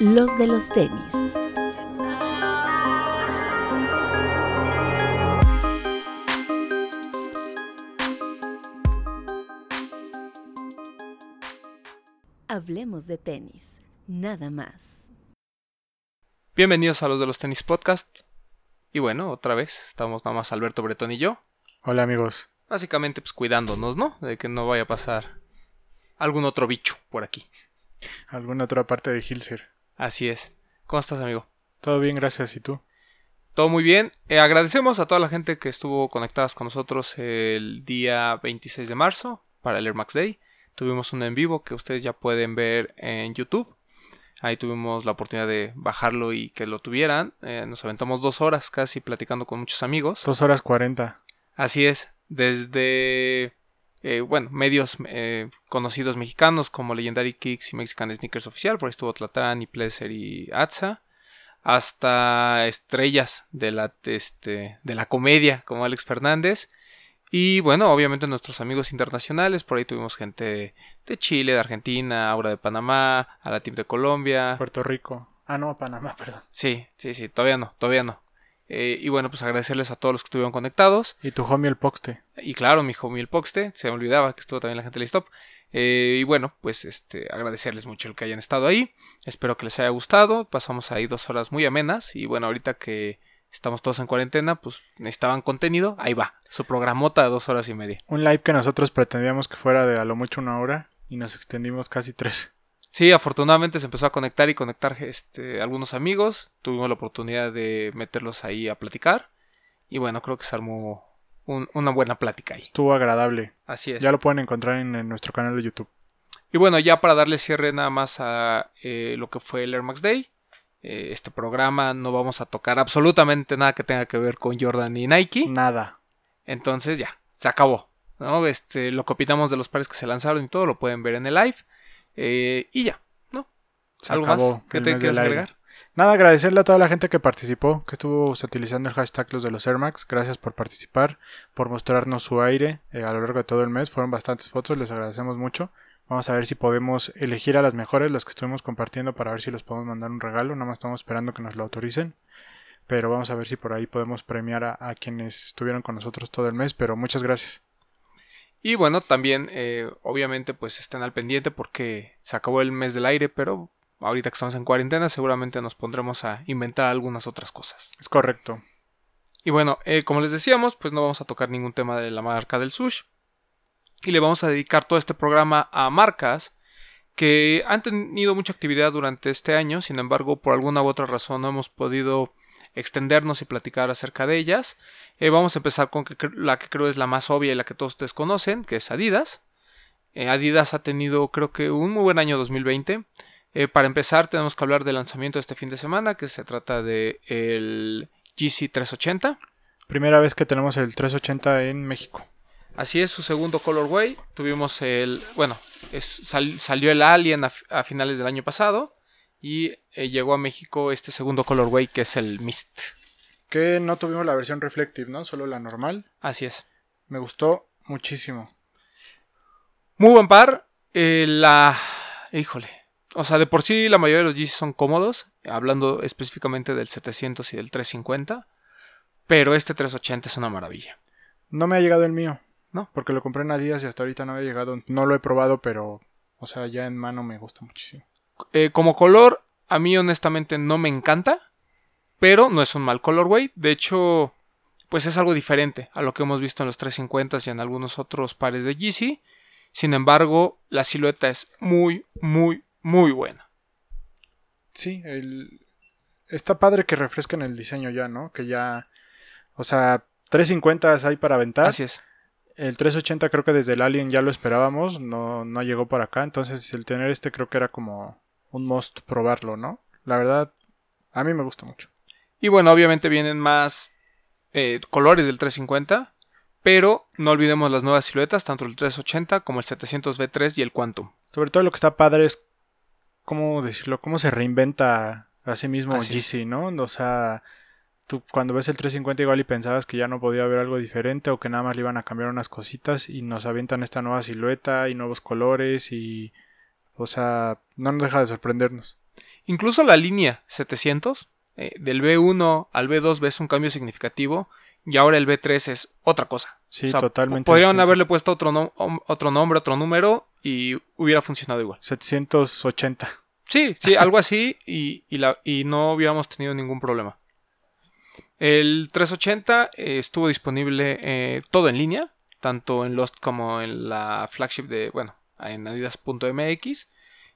los de los tenis. Hablemos de tenis, nada más. Bienvenidos a los de los tenis podcast. Y bueno, otra vez, estamos nada más Alberto Bretón y yo. Hola amigos. Básicamente, pues cuidándonos, ¿no? De que no vaya a pasar algún otro bicho por aquí. Alguna otra parte de Hilser. Así es. ¿Cómo estás, amigo? Todo bien, gracias. ¿Y tú? Todo muy bien. Eh, agradecemos a toda la gente que estuvo conectadas con nosotros el día 26 de marzo para el Air Max Day. Tuvimos un en vivo que ustedes ya pueden ver en YouTube. Ahí tuvimos la oportunidad de bajarlo y que lo tuvieran. Eh, nos aventamos dos horas casi platicando con muchos amigos. Dos horas cuarenta. Así es. Desde, eh, bueno, medios eh, conocidos mexicanos como Legendary Kicks y Mexican Sneakers Oficial. Por ahí estuvo Tlatán y Pleasure y Atza. Hasta estrellas de la, este, de la comedia como Alex Fernández. Y bueno, obviamente nuestros amigos internacionales, por ahí tuvimos gente de Chile, de Argentina, Aura de Panamá, a la Team de Colombia. Puerto Rico. Ah, no, Panamá, perdón. Sí, sí, sí, todavía no, todavía no. Eh, y bueno, pues agradecerles a todos los que estuvieron conectados. Y tu homie el Poxte. Y claro, mi homie el Poxte, se me olvidaba que estuvo también la gente de Stop. Eh, y bueno, pues este, agradecerles mucho el que hayan estado ahí. Espero que les haya gustado. Pasamos ahí dos horas muy amenas. Y bueno, ahorita que estamos todos en cuarentena, pues necesitaban contenido, ahí va, su programota de dos horas y media. Un live que nosotros pretendíamos que fuera de a lo mucho una hora y nos extendimos casi tres. Sí, afortunadamente se empezó a conectar y conectar este, algunos amigos, tuvimos la oportunidad de meterlos ahí a platicar y bueno, creo que se armó una buena plática ahí. Estuvo agradable. Así es. Ya lo pueden encontrar en, en nuestro canal de YouTube. Y bueno, ya para darle cierre nada más a eh, lo que fue el Air Max Day, eh, este programa no vamos a tocar absolutamente nada que tenga que ver con Jordan y Nike. Nada. Entonces ya, se acabó. ¿no? Este, lo que opinamos de los pares que se lanzaron y todo lo pueden ver en el live. Eh, y ya, ¿no? Se ¿Algo acabó más que te quieras agregar? Nada, agradecerle a toda la gente que participó, que estuvo utilizando el hashtag los de los Air Max. Gracias por participar, por mostrarnos su aire eh, a lo largo de todo el mes. Fueron bastantes fotos, les agradecemos mucho. Vamos a ver si podemos elegir a las mejores, las que estuvimos compartiendo, para ver si les podemos mandar un regalo. Nada más estamos esperando que nos lo autoricen. Pero vamos a ver si por ahí podemos premiar a, a quienes estuvieron con nosotros todo el mes. Pero muchas gracias. Y bueno, también, eh, obviamente, pues estén al pendiente porque se acabó el mes del aire, pero ahorita que estamos en cuarentena, seguramente nos pondremos a inventar algunas otras cosas. Es correcto. Y bueno, eh, como les decíamos, pues no vamos a tocar ningún tema de la marca del sush. Y le vamos a dedicar todo este programa a marcas que han tenido mucha actividad durante este año, sin embargo, por alguna u otra razón no hemos podido extendernos y platicar acerca de ellas. Eh, vamos a empezar con que la que creo es la más obvia y la que todos ustedes conocen, que es Adidas. Eh, Adidas ha tenido creo que un muy buen año 2020. Eh, para empezar tenemos que hablar del lanzamiento de este fin de semana, que se trata de el GC 380. Primera vez que tenemos el 380 en México. Así es, su segundo colorway. Tuvimos el. Bueno, es- sal- salió el Alien a finales del año pasado. Y eh, llegó a México este segundo colorway que es el Mist. Que no tuvimos la versión Reflective, ¿no? Solo la normal. Así es. Me gustó muchísimo. Muy buen par. eh, la. Híjole. O sea, de por sí la mayoría de los Yeezys son cómodos. Hablando específicamente del 700 y del 350. Pero este 380 es una maravilla. No me ha llegado el mío. ¿No? Porque lo compré en Adidas y hasta ahorita no había llegado. No lo he probado, pero. O sea, ya en mano me gusta muchísimo. Eh, como color, a mí honestamente no me encanta. Pero no es un mal colorway. De hecho, pues es algo diferente a lo que hemos visto en los 350 y en algunos otros pares de Yeezy. Sin embargo, la silueta es muy, muy, muy buena. Sí, el. Está padre que refresquen el diseño ya, ¿no? Que ya. O sea, 350 hay para aventar. Así es. El 380 creo que desde el Alien ya lo esperábamos. No, no llegó para acá. Entonces, el tener este creo que era como un must probarlo, ¿no? La verdad, a mí me gusta mucho. Y bueno, obviamente vienen más eh, colores del 350. Pero no olvidemos las nuevas siluetas, tanto el 380 como el 700V3 y el Quantum. Sobre todo lo que está padre es. ¿Cómo decirlo? Cómo se reinventa a sí mismo Así es. GC, ¿no? O sea. Tú cuando ves el 350 igual y pensabas que ya no podía haber algo diferente o que nada más le iban a cambiar unas cositas y nos avientan esta nueva silueta y nuevos colores y... O sea, no nos deja de sorprendernos. incluso la línea 700, eh, del B1 al B2 ves un cambio significativo y ahora el B3 es otra cosa. Sí, O sea, totalmente. Podrían distinto. haberle puesto otro, otro nombre, otro número y hubiera funcionado igual. 780. Sí, sí, algo así y, y la- y no hubiéramos tenido ningún problema. El 380 eh, estuvo disponible eh, todo en línea, tanto en Lost como en la flagship de, bueno, en adidas.mx.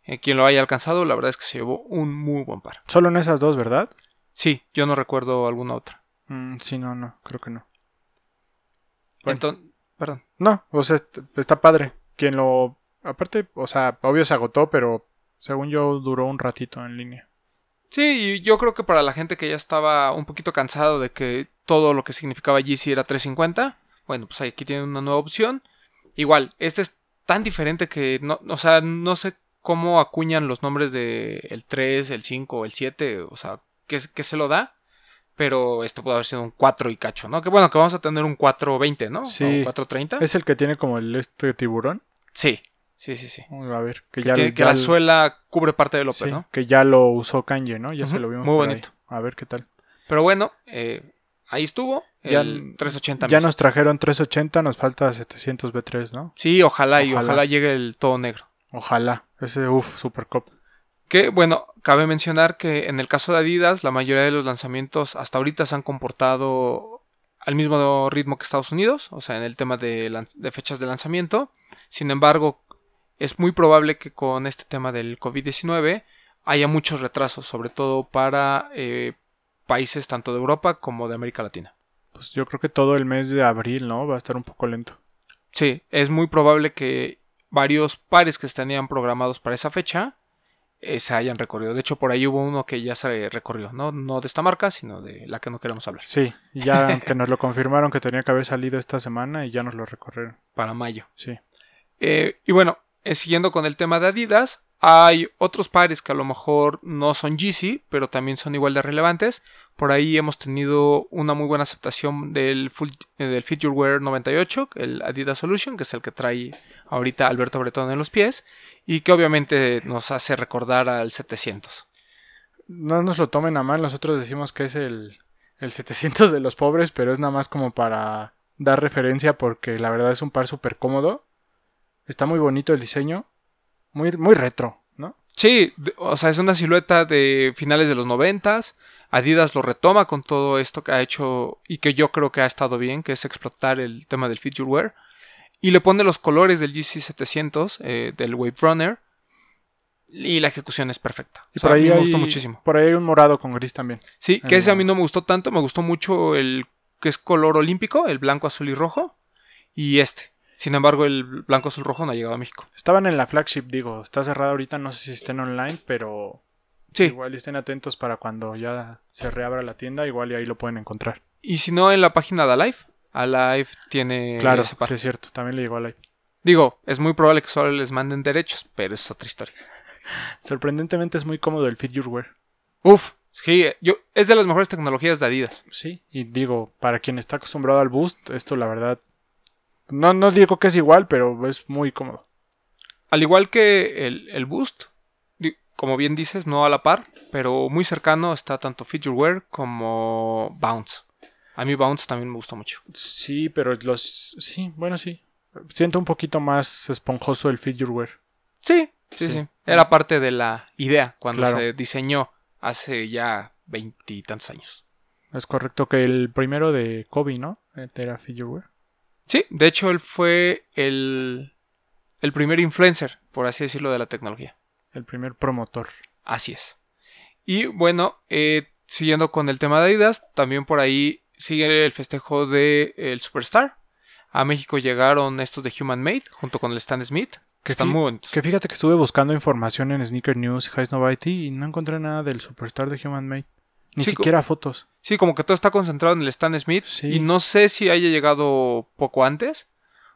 Eh, quien lo haya alcanzado, la verdad es que se llevó un muy buen par. Solo en esas dos, ¿verdad? Sí, yo no recuerdo alguna otra. Mm, sí, no, no, creo que no. Bueno. Entonces, perdón. No, o sea, est- está padre. Quien lo... Aparte, o sea, obvio se agotó, pero según yo duró un ratito en línea. Sí, y yo creo que para la gente que ya estaba un poquito cansado de que todo lo que significaba GC era 350, bueno, pues aquí tienen una nueva opción. Igual, este es tan diferente que no, o sea, no sé cómo acuñan los nombres de el 3, el 5 o el 7, o sea, qué, qué se lo da. Pero esto puede haber sido un 4 y cacho, ¿no? Que bueno, que vamos a tener un 420, ¿no? Sí. O un 430. ¿Es el que tiene como el este tiburón? Sí, sí, sí, sí. A ver, que Que, ya, tiene- que ya la l- suela cubre parte del sí, upper, ¿no? que ya lo usó Kanye, ¿no? Ya se Ujú, lo vimos muy por ahí. bonito. A ver qué tal. Pero bueno, eh, ahí estuvo. Ya- el 380 Ya Mist. nos trajeron 380, nos falta 700 B3, ¿no? Sí, ojalá, y Ojalá. ojalá llegue el todo negro. Ojalá. Ese, uff, super cop. Que bueno, cabe mencionar que en el caso de Adidas, la mayoría de los lanzamientos hasta ahorita se han comportado al mismo ritmo que Estados Unidos, o sea, en el tema de fechas de lanzamiento. Sin embargo, es muy probable que con este tema del COVID-19 haya muchos retrasos, sobre todo para eh, países tanto de Europa como de América Latina. Pues yo creo que todo el mes de abril, ¿no? Va a estar un poco lento. Sí, es muy probable que varios pares que tenían programados para esa fecha eh, se hayan recorrido. De hecho, por ahí hubo uno que ya se recorrió, ¿no? No de esta marca, sino de la que no queremos hablar. Sí, ya que nos lo confirmaron que tenía que haber salido esta semana y ya nos lo recorrieron. Para mayo. Sí. Eh, y bueno, eh, siguiendo con el tema de Adidas, hay otros pares que a lo mejor no son Yeezy, pero también son igual de relevantes. Por ahí hemos tenido una muy buena aceptación del, full, eh, del Fit Your Wear 98, el Adidas Solution, que es el que trae ahorita Alberto Bretón en los pies, y que obviamente nos hace recordar al 700. No nos lo tomen a mal, nosotros decimos que es el, el 700 de los pobres, pero es nada más como para dar referencia porque la verdad es un par súper cómodo. Está muy bonito el diseño, muy, muy retro, ¿no? Sí, o sea, es una silueta de finales de los noventas. Adidas lo retoma con todo esto que ha hecho y que yo creo que ha estado bien, que es explotar el tema del feature wear. Y le pone los colores del GC700, eh, del Wave Runner. Y la ejecución es perfecta. Y O sea, por a ahí mí me hay, gustó muchísimo. Por ahí hay un morado con gris también. Sí, que ese a mí no me gustó tanto. Me gustó mucho el que es color olímpico, el blanco, azul y rojo. Y este. Sin embargo, el blanco, azul, rojo no ha llegado a México. Estaban en la flagship, digo, está cerrada ahorita, no sé si estén online, pero Sí, igual estén atentos para cuando ya se reabra la tienda, igual y ahí lo pueden encontrar. y si no, en la página de Alive. Alive tiene claro, sí es cierto, también le llegó a la Digo, es muy probable que solo les manden derechos, pero es otra historia. Sorprendentemente es muy cómodo el Fit Your Wear. Uf, sí, yo, es de las mejores tecnologías de Adidas. Sí, y digo, para quien está acostumbrado al boost, esto la verdad no, no digo que es igual, pero es muy cómodo. Al igual que el, el Boost, como bien dices, no a la par, pero muy cercano está tanto Feature Wear como Bounce. A mí Bounce también me gustó mucho. Sí, pero los sí, bueno, sí. Siento un poquito más esponjoso el Wear. Sí, sí, Sí. sí. Era parte de la idea cuando Claro. se diseñó hace ya veintitantos años. Es correcto que el primero de Kobe, ¿no? Era Wear. Sí, de hecho él fue el, el primer influencer, por así decirlo, de la tecnología. El primer promotor. Así es. Y bueno, eh, siguiendo con el tema de Adidas, también por ahí sigue el festejo de el Superstar. A México llegaron estos de Human Made junto con el Stan Smith, que están muy. Que fíjate que estuve buscando información en Sneaker News, High Novelty y no encontré nada del Superstar de Human Made. Ni Sí, siquiera fotos. Sí, como que todo está concentrado en el Stan Smith. Sí. Y no sé si haya llegado poco antes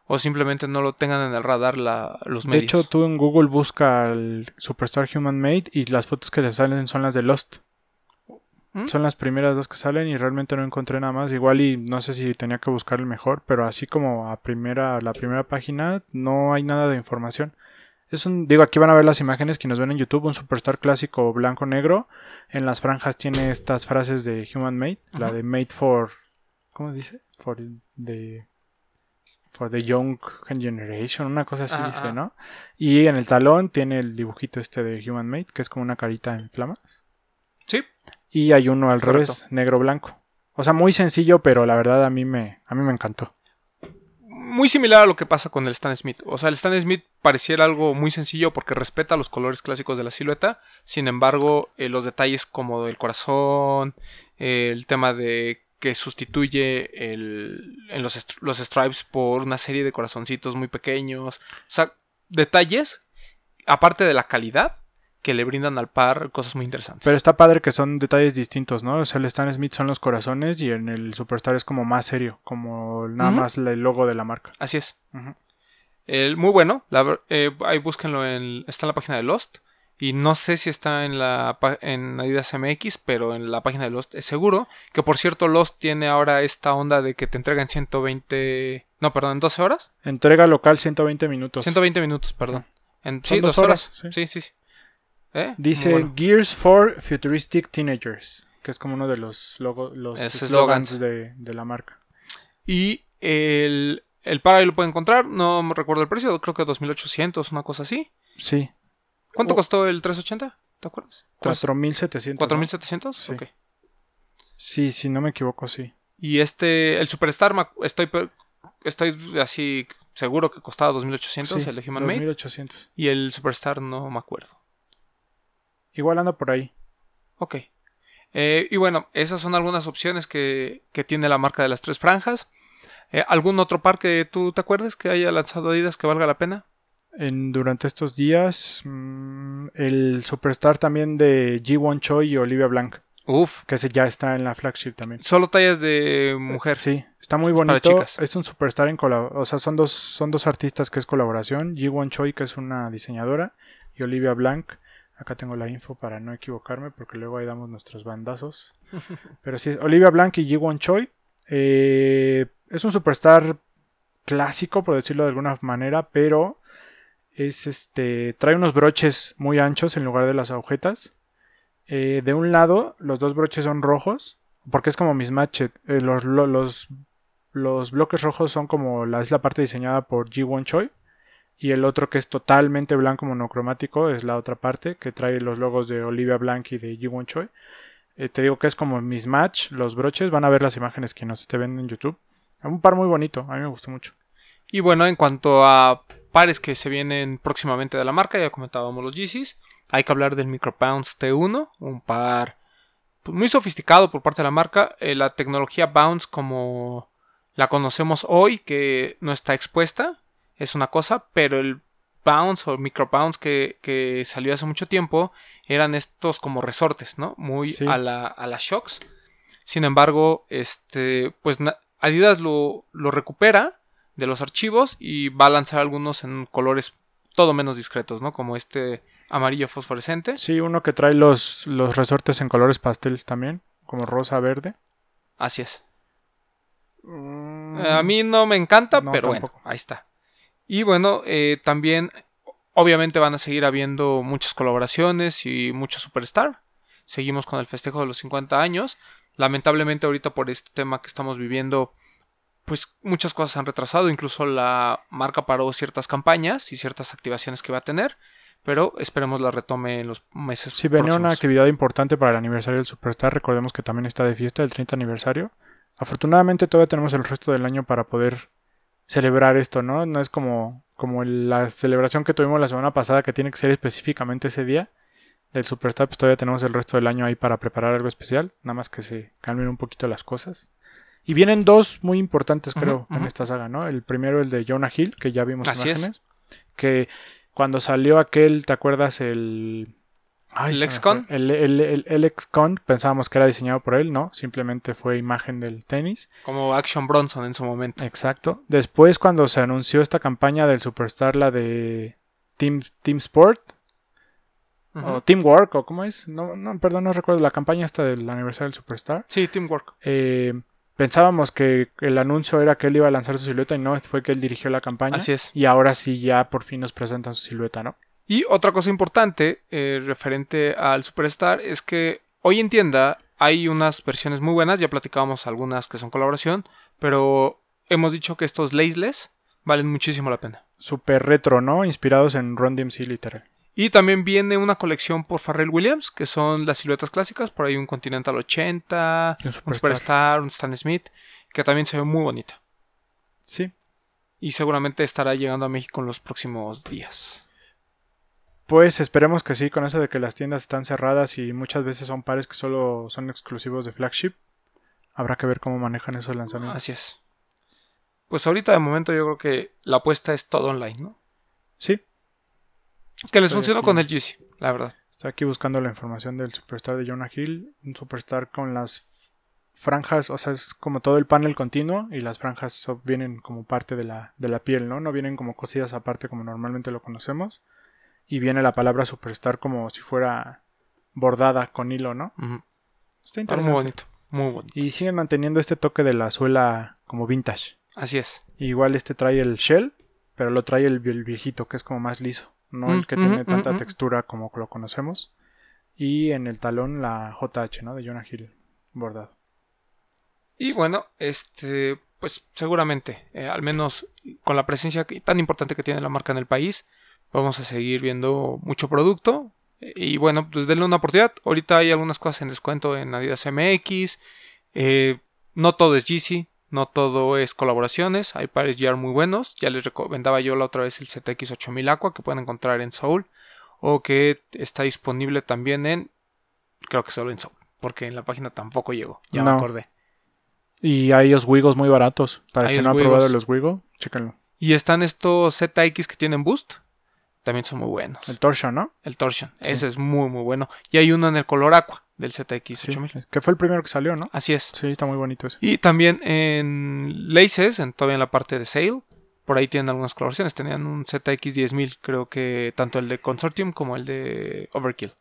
o simplemente no lo tengan en el radar la- los De medios. hecho, tú en Google busca el Superstar Human Made y las fotos que le salen son las de Lost. ¿Mm? Son las primeras dos que salen y realmente no encontré nada más. Igual y no sé si tenía que buscar el mejor, pero así como a primera, la primera página no hay nada de información. Es un, digo, aquí van a ver las imágenes que nos ven en YouTube, un Superstar clásico blanco-negro. En las franjas tiene estas frases de Human Made, la de Made for, ¿cómo dice? For the, for the Young Generation, una cosa así Ah, dice, ah. ¿no? Y en el talón tiene el dibujito este de Human Made, que es como una carita en flamas. Sí, Y hay uno al Correcto. revés, negro-blanco. O sea, muy sencillo, pero la verdad a mí me, a mí me encantó. Muy similar a lo que pasa con el Stan Smith. O sea, el Stan Smith pareciera algo muy sencillo porque respeta los colores clásicos de la silueta. Sin embargo, eh, los detalles como el corazón, eh, el tema de que sustituye el, en los, los stripes por una serie de corazoncitos muy pequeños. O sea, detalles, aparte de la calidad, que le brindan al par cosas muy interesantes. Pero está padre que son detalles distintos, ¿no? O sea, el Stan Smith son los corazones y en el Superstar es como más serio, como nada más el logo de la marca. Así es. El- muy bueno. la eh, ahí búsquenlo en. Está en la página de Lost. Y no sé si está en la en Adidas MX, pero en la página de Lost es seguro. Que por cierto, Lost tiene ahora esta onda de que te entregan 120. No, perdón, en 12 horas. Entrega local 120 minutos. 120 minutos, perdón. En, sí, dos 12 horas. horas, Sí, sí, sí. ¿Eh? Dice bueno. Gears for Futuristic Teenagers, que es como uno de los logo, los slogans de, de la marca. Y el, el par ahí lo pueden encontrar. No me recuerdo el precio. Creo que 2800, una cosa así. Sí, ¿Cuánto Oh. costó el 380? ¿Te acuerdas? 4700. ¿no? ¿4700? Sí. Ok. Sí, si no me equivoco, sí. Y este, el Superstar, estoy, estoy así seguro que costaba 2800, Sí, el de Human Made. 2800. Y el Superstar no me acuerdo. Igual anda por ahí. Ok. Eh, y bueno, esas son algunas opciones que, que tiene la marca de las tres franjas. Eh, ¿Algún otro par que tú te acuerdes que haya lanzado Adidas que valga la pena? En, durante estos días, mm, el Superstar también de G1 Choi y Olivia Blanc, Uf. que ese ya está en la flagship también. Solo tallas de mujer. Sí, está muy para bonito. chicas. Es un superstar en colaboración. O sea, son dos, son dos artistas que es colaboración. Ji-Won Choi, que es una diseñadora, y Olivia Blanc. Acá tengo la info para no equivocarme, porque luego ahí damos nuestros bandazos. Pero sí, Olivia Blanc y Ji-Won Choi. Eh, es un superstar clásico, por decirlo de alguna manera, pero es este. Trae unos broches muy anchos en lugar de las agujetas. Eh, de un lado, los dos broches son rojos, porque es como mismatched. Eh, los, lo- los, los bloques rojos son como la, es la parte diseñada por Ji-Won Choi. Y el otro que es totalmente blanco monocromático es la otra parte que trae los logos de Olivia Blanc y de Ji-Won Choi. Eh, te digo que es como mismatch los broches. Van a ver las imágenes que nos esté viendo en YouTube. Un par muy bonito, a mí me gustó mucho. Y bueno, en cuanto a pares que se vienen próximamente de la marca, ya comentábamos los Yeezys. Hay que hablar del Microbounce T1, un par muy sofisticado por parte de la marca. Eh, la tecnología Bounce como la conocemos hoy, que no está expuesta, es una cosa, pero el Bounce o Microbounce que, que salió hace mucho tiempo eran estos como resortes, ¿no? Muy Sí. a, la, a las shocks. Sin embargo, este, pues Adidas lo, lo recupera de los archivos y va a lanzar algunos en colores todo menos discretos, ¿no? Como este amarillo fosforescente. Sí, uno que trae los, los resortes en colores pastel también, como rosa, verde. Así es. Eh, a mí no me encanta, No, pero tampoco. bueno, ahí está. Y bueno, eh, también obviamente van a seguir habiendo muchas colaboraciones y mucho superstar. Seguimos con el festejo de los 50 años. Lamentablemente ahorita por este tema que estamos viviendo, pues muchas cosas se han retrasado. Incluso la marca paró ciertas campañas y ciertas activaciones que va a tener. Pero esperemos la retome en los meses Si venía una actividad importante para el aniversario del Superstar, recordemos que también está de fiesta el 30 aniversario. Afortunadamente todavía tenemos el resto del año para poder celebrar esto, ¿no? No es como, como la celebración que tuvimos la semana pasada que tiene que ser específicamente ese día del Superstar, pues todavía tenemos el resto del año ahí para preparar algo especial, nada más que se calmen un poquito las cosas. Y vienen dos muy importantes, creo, en esta saga, ¿no? El primero, el de Jonah Hill, que ya vimos Así es. imágenes. Que cuando salió aquel, ¿te acuerdas? El. Ay, ¿El X-Con? El, el, el- el X-Con, pensábamos que era diseñado por él, ¿no? Simplemente fue imagen del tenis. Como Action Bronson en su momento. Exacto. Después, cuando se anunció esta campaña del Superstar, la de Team, Team Sport, Ujú. o Teamwork, o cómo es, no, no, perdón, no recuerdo la campaña esta del aniversario del Superstar. Sí, Teamwork. Eh, pensábamos que el anuncio era que él iba a lanzar su silueta y no, fue que él dirigió la campaña. Así es. Y ahora sí ya por fin nos presentan su silueta, ¿no? Y otra cosa importante eh, referente al Superstar es que hoy en tienda hay unas versiones muy buenas, ya platicábamos algunas que son colaboración, pero hemos dicho que estos laceless valen muchísimo la pena. Super retro, ¿no? Inspirados en Run DMC literal. Y también viene una colección por Farrell Williams, que son las siluetas clásicas, por ahí un Continental 80, Y un un. Superstar, un Stan Smith, que también se ve muy bonita. Sí. Y seguramente estará llegando a México en los próximos días. Pues esperemos que sí, con eso de que las tiendas están cerradas y muchas veces son pares que solo son exclusivos de flagship. Habrá que ver cómo manejan esos lanzamientos. Así es. Pues ahorita de momento yo creo que la apuesta es todo online, ¿no? Sí, Que les Estoy funcionó aquí. con el GC, la verdad. estoy aquí buscando la información del Superstar de Jonah Hill. Un Superstar con las franjas, o sea, es como todo el panel continuo y las franjas vienen como parte de la, de la piel, ¿no? No vienen como cosidas aparte como normalmente lo conocemos. Y viene la palabra Superstar como si fuera bordada con hilo, ¿no? Está Está interesante. muy bonito, muy bonito. Y siguen manteniendo este toque de la suela como vintage. Así es. Igual este trae el shell, pero lo trae el, el viejito, que es como más liso. No Mm, el que ujú, tiene tanta textura como lo conocemos. Y en el talón la JH, ¿no? De Jonah Hill bordado. Y bueno, este, pues seguramente, eh, al menos con la presencia que- tan importante que tiene la marca en el país, vamos a seguir viendo mucho producto. Y bueno, pues denle una oportunidad. Ahorita hay algunas cosas en descuento en Adidas MX. eh, no todo es GC, no todo es colaboraciones. Hay pares GR muy buenos. Ya les recomendaba yo la otra vez el ZX 8000 Aqua que pueden encontrar en Soul. O que está disponible también en. Creo que solo en Soul. Porque en la página tampoco llegó. Ya me No. acordé. Y hay los Wigos muy baratos. Para Hay quien no ha probado los Wigo, chéquenlo. Y están estos ZX que tienen boost. También son muy buenos. El Torsion, ¿no? El Torsion. Sí. Ese es muy, muy bueno. Y hay uno en el color aqua del ZX Sí, 8000. que fue el primero que salió, ¿no? Así es. Sí, está muy bonito ese. Y también en Laces, en, todavía en la parte de Sale. Por ahí tienen algunas colaboraciones. Tenían un ZX 10000, creo que tanto el de Consortium como el de Overkill.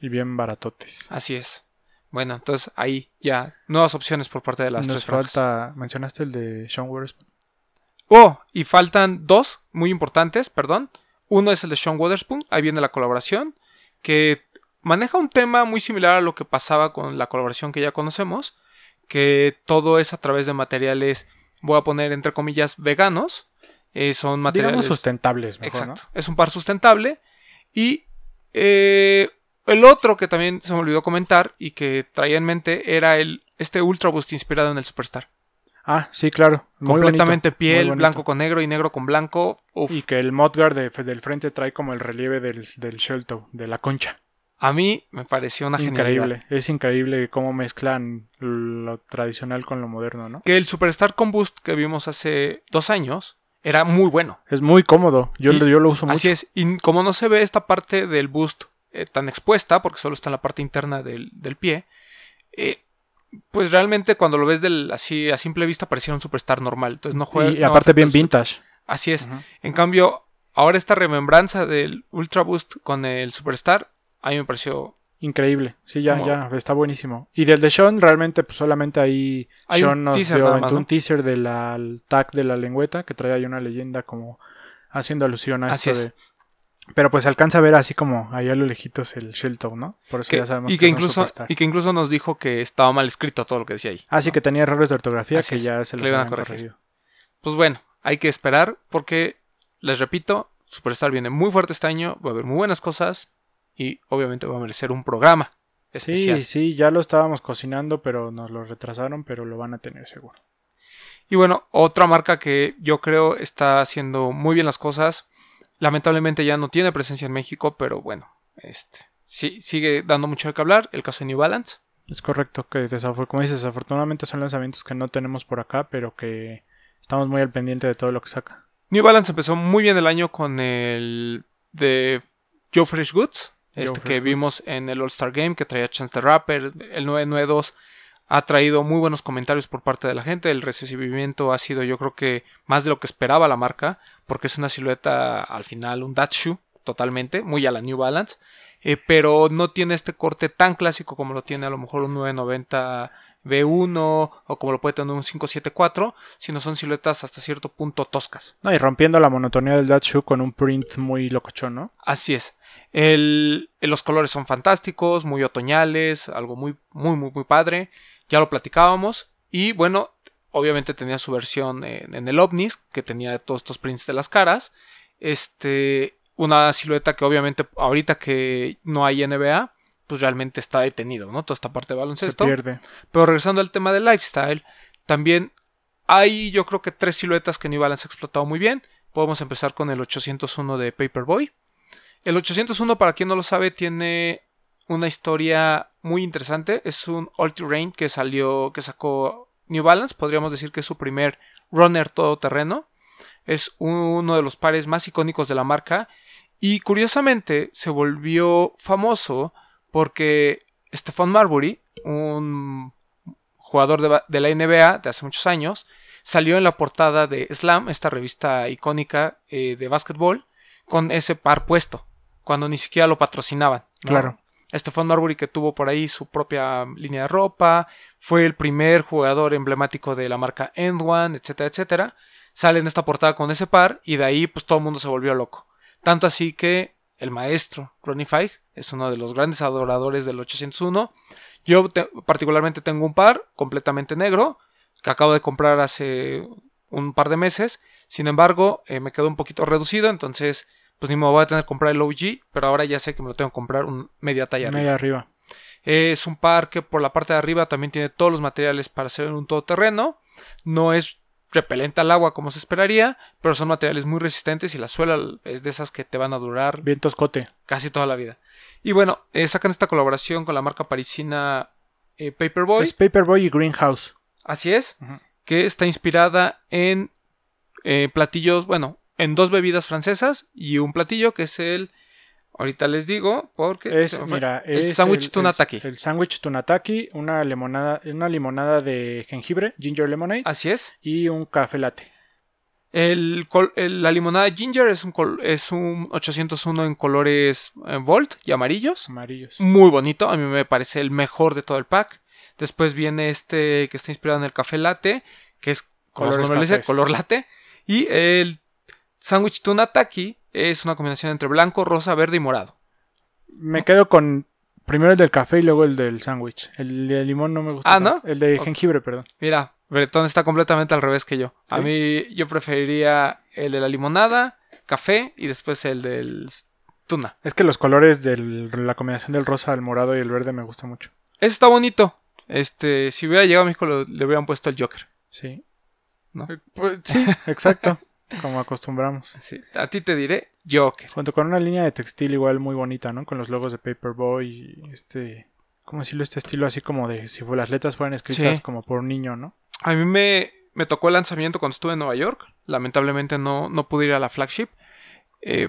Y bien baratotes. Así es. Bueno, entonces ahí ya nuevas opciones por parte de las Nos tres franjas. falta, mencionaste el de Sean Waterspoon. Oh, y faltan dos muy importantes, perdón. Uno es el de Sean Witherspoon, ahí viene la colaboración, que maneja un tema muy similar a lo que pasaba con la colaboración que ya conocemos, que todo es a través de materiales, voy a poner entre comillas, veganos. Eh, son materiales... Digamos sustentables, mejor, Exacto. Es un par sustentable. Y eh, el otro que también se me olvidó comentar y que traía en mente era el este Ultra Boost inspirado en el Superstar. Ah, sí, claro. Muy Completamente bonito, piel, blanco con negro y negro con blanco. Uf. Y que el Modguard de- del frente trae como el relieve del, del Shelto, de la concha. A mí me pareció una genialidad. Increíble. Es increíble cómo mezclan lo tradicional con lo moderno, ¿no? Que el Superstar Combust que vimos hace dos años era muy bueno. Es muy cómodo. Yo, Y yo lo uso mucho. Así es. Y como no se ve esta parte del boost eh, tan expuesta, porque solo está en la parte interna del, del pie, eh, pues realmente cuando lo ves del, así a simple vista pareciera un Superstar normal. Entonces no juega. y no aparte bien vintage. Así es. En cambio, ahora esta remembranza del Ultra Boost con el Superstar, a mí me pareció. Increíble. Sí, ya, Como- ya, está buenísimo. Y del de Sean, realmente, pues solamente ahí Hay Sean un nos teaser dio más, un teaser del tag de la lengüeta que trae ahí una leyenda como haciendo alusión a Así esto es. de. Pero pues alcanza a ver así como ahí a lo lejitos el Shelto, ¿no? Por eso que- ya sabemos y, que, que incluso, y que incluso nos dijo que estaba mal escrito todo lo que decía ahí. Así ¿no? que tenía errores de ortografía Así que es, ya se los le iban a habían corregir. corregido. Pues bueno, hay que esperar porque, les repito, Superstar viene muy fuerte este año, va a haber muy buenas cosas y obviamente va a merecer un programa especial. Sí, sí, ya lo estábamos cocinando, pero nos lo retrasaron, pero lo van a tener seguro. Y bueno, otra marca que yo creo está haciendo muy bien las cosas. Lamentablemente ya no tiene presencia en México, pero bueno, este sí, sigue dando mucho de qué hablar. El caso de New Balance. Es correcto que, como dices, desafortunadamente son lanzamientos que no tenemos por acá, pero que estamos muy al pendiente de todo lo que saca. New Balance empezó muy bien el año con el de Joe Fresh Goods. Joe Este Fresh que Goods. vimos en el All-Star Game que traía Chance the Rapper. El 992 ha traído muy buenos comentarios por parte de la gente. El recibimiento ha sido, yo creo que, más de lo que esperaba la marca. Porque es una silueta, al final, un dad shoe, totalmente, muy a la New Balance. eh, pero no tiene este corte tan clásico como lo tiene a lo mejor un 990 V1 o como lo puede tener un 574, sino son siluetas hasta cierto punto toscas. No, y rompiendo la monotonía del Dad Shoe con un print muy locochón, ¿no? Así es. El- los colores son fantásticos, muy otoñales, algo muy, muy, muy, muy padre. Ya lo platicábamos. Y bueno, obviamente tenía su versión en, en el OVNIS, que tenía todos estos prints de las caras. Este, una silueta que obviamente ahorita que no hay NBA, pues realmente está detenido, ¿no? Toda esta parte de Se baloncesto. pierde. Pero regresando al tema del lifestyle, también hay yo creo que tres siluetas que New Balance ha explotado muy bien. Podemos empezar con el 801 de Paperboy. El 801, para quien no lo sabe, tiene una historia muy interesante. Es un all terrain que salió, que sacó New Balance. Podríamos decir que es su primer runner todoterreno. Es uno de los pares más icónicos de la marca. Y curiosamente se volvió famoso porque Stephon Marbury, un jugador de, la NBA de hace muchos años, salió en la portada de Slam, esta revista icónica eh, de básquetbol, con ese par puesto, cuando ni siquiera lo patrocinaban. Claro. Stephon Marbury que tuvo por ahí su propia línea de ropa, fue el primer jugador emblemático de la marca End One, etcétera, etcétera. Sale en esta portada con ese par y de ahí pues todo el mundo se volvió loco. Tanto así que el maestro Ronnie es uno de los grandes adoradores del 801. Yo te- particularmente tengo un par completamente negro que acabo de comprar hace un par de meses. Sin embargo, eh, me quedó un poquito reducido, entonces pues ni me voy a tener que comprar el OG, pero ahora ya sé que me lo tengo que comprar un media talla arriba. Media arriba. Es un par que por la parte de arriba también tiene todos los materiales para hacer un todoterreno. No es repelente al agua como se esperaría, pero son materiales muy resistentes y la suela es de esas que te van a durar Bien toscote. casi toda la vida. Y bueno, eh, sacan esta colaboración con la marca parisina eh, Paperboy. Es Paperboy y Greenhouse. Así es. Que está inspirada en eh, platillos, bueno, en dos bebidas francesas y un platillo que es el. Ahorita les digo, porque. Es, mira, el es sándwich el- tunataki. El, el sándwich tunataki, una limonada, una limonada de jengibre, ginger lemonade, Así es. y un café latte. El, la limonada Ginger es un, es un 801 en colores eh, Volt y amarillos. Amarillos. Muy bonito, a mí me parece el mejor de todo el pack. Después viene este que está inspirado en el café latte, que es como color latte. Y el sándwich tuna taki es una combinación entre blanco, rosa, verde y morado. Me quedo con primero el del café y luego el del sándwich. El de limón no me gusta. Ah, ¿no? El de jengibre, perdón. Mira, Bretón está completamente al revés que yo. A mí yo preferiría el de la limonada, café y después el del tuna. Es que los colores de la combinación del rosa, el morado y el verde me gusta mucho. Ese está bonito. Este, si hubiera llegado a México lo- le hubieran puesto el Joker. Sí. ¿No? Eh, pues, sí, exacto. Como acostumbramos. Sí, a ti te diré Joker. Junto con una línea de textil igual muy bonita, ¿no? Con los logos de Paperboy y este... ¿Cómo decirlo? Este estilo así como de si las letras fueran escritas Sí. como por un niño, ¿no? A mí me, me tocó el lanzamiento cuando estuve en Nueva York. Lamentablemente no, no pude ir a la flagship. Eh,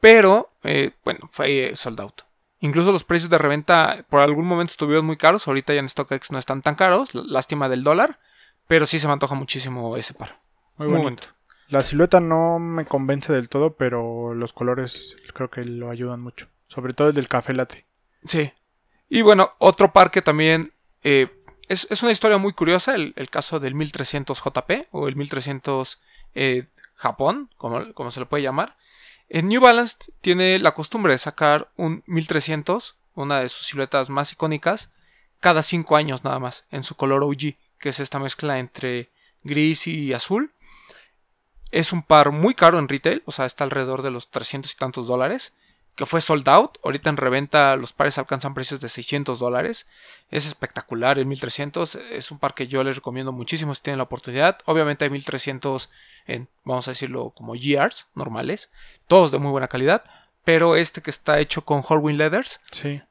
pero, eh, bueno, fue eh, sold out. Incluso los precios de reventa por algún momento estuvieron muy caros. Ahorita ya en StockX no están tan caros. Lástima del dólar. Pero sí se me antoja muchísimo ese par. Muy, Muy, bonito. La silueta no me convence del todo, pero los colores creo que lo ayudan mucho. Sobre todo el del café latte. Sí. Y bueno, otro par que también eh, es, es una historia muy curiosa, el, el caso del 1300 JP o el 1300 eh, Japón, como, como se le puede llamar. En New Balance tiene la costumbre de sacar un 1300, una de sus siluetas más icónicas, cada 5 años nada más, en su color OG, que es esta mezcla entre gris y azul. Es un par muy caro en retail, o sea, está alrededor de los 300 y tantos dólares que fue sold out. Ahorita en reventa los pares alcanzan precios de 600 dólares. Es espectacular el 1300. Es un par que yo les recomiendo muchísimo si tienen la oportunidad. Obviamente hay 1300 en, vamos a decirlo, como GRs normales. Todos de muy buena calidad. Pero este que está hecho con Horwin Leathers Sí.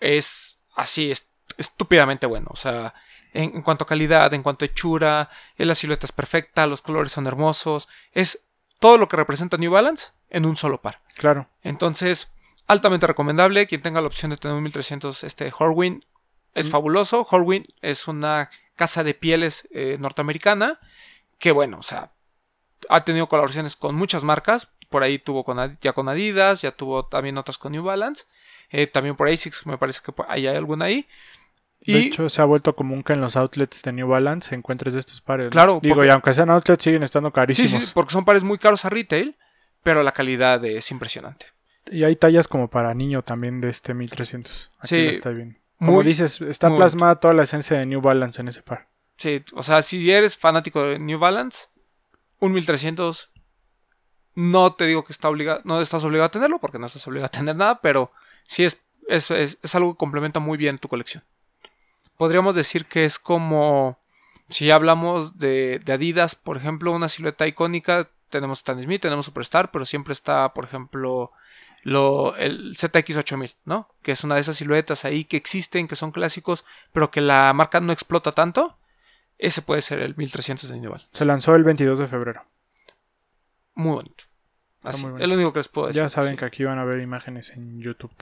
es así, es estúpidamente bueno. O sea, en, en cuanto a calidad, en cuanto a hechura, eh, la silueta es perfecta, los colores son hermosos. Es todo lo que representa New Balance en un solo par. Claro. Entonces, altamente recomendable. Quien tenga la opción de tener un 1300 este Horwin es Mm. fabuloso. Horwin es una casa de pieles eh, norteamericana que, bueno, o sea, ha tenido colaboraciones con muchas marcas. Por ahí tuvo con, ya con Adidas, ya tuvo también otras con New Balance. Eh, también por ASICS, me parece que hay alguna ahí. De Y hecho, se ha vuelto común que en los outlets de New Balance encuentres estos pares. Claro, Digo, porque- y aunque sean outlets, siguen estando sí, carísimos. sí, porque son pares muy caros a retail, pero la calidad es impresionante. Y hay tallas como para niño también de este 1300. Aquí Sí, lo está bien. Como Muy, dices, está muy plasmada toda la esencia de New Balance en ese par. sí, o sea, si eres fanático de New Balance, un 1300 no te digo que está obligado, no estás obligado a tenerlo porque no estás obligado a tener nada, pero sí es, es, es, es algo que complementa muy bien tu colección. Podríamos decir que es como si hablamos de, de Adidas, por ejemplo, una silueta icónica, tenemos Stan Smith, tenemos Superstar, pero siempre está, por ejemplo, lo, el ZX8000, ¿no? Que es una de esas siluetas ahí que existen, que son clásicos, pero que la marca no explota tanto. Ese puede ser el 1300 de Balance. Se lanzó el 22 de febrero. Muy bonito. Así, muy bonito. Es lo único que les puedo decir. ya saben sí. que aquí van a ver imágenes en YouTube.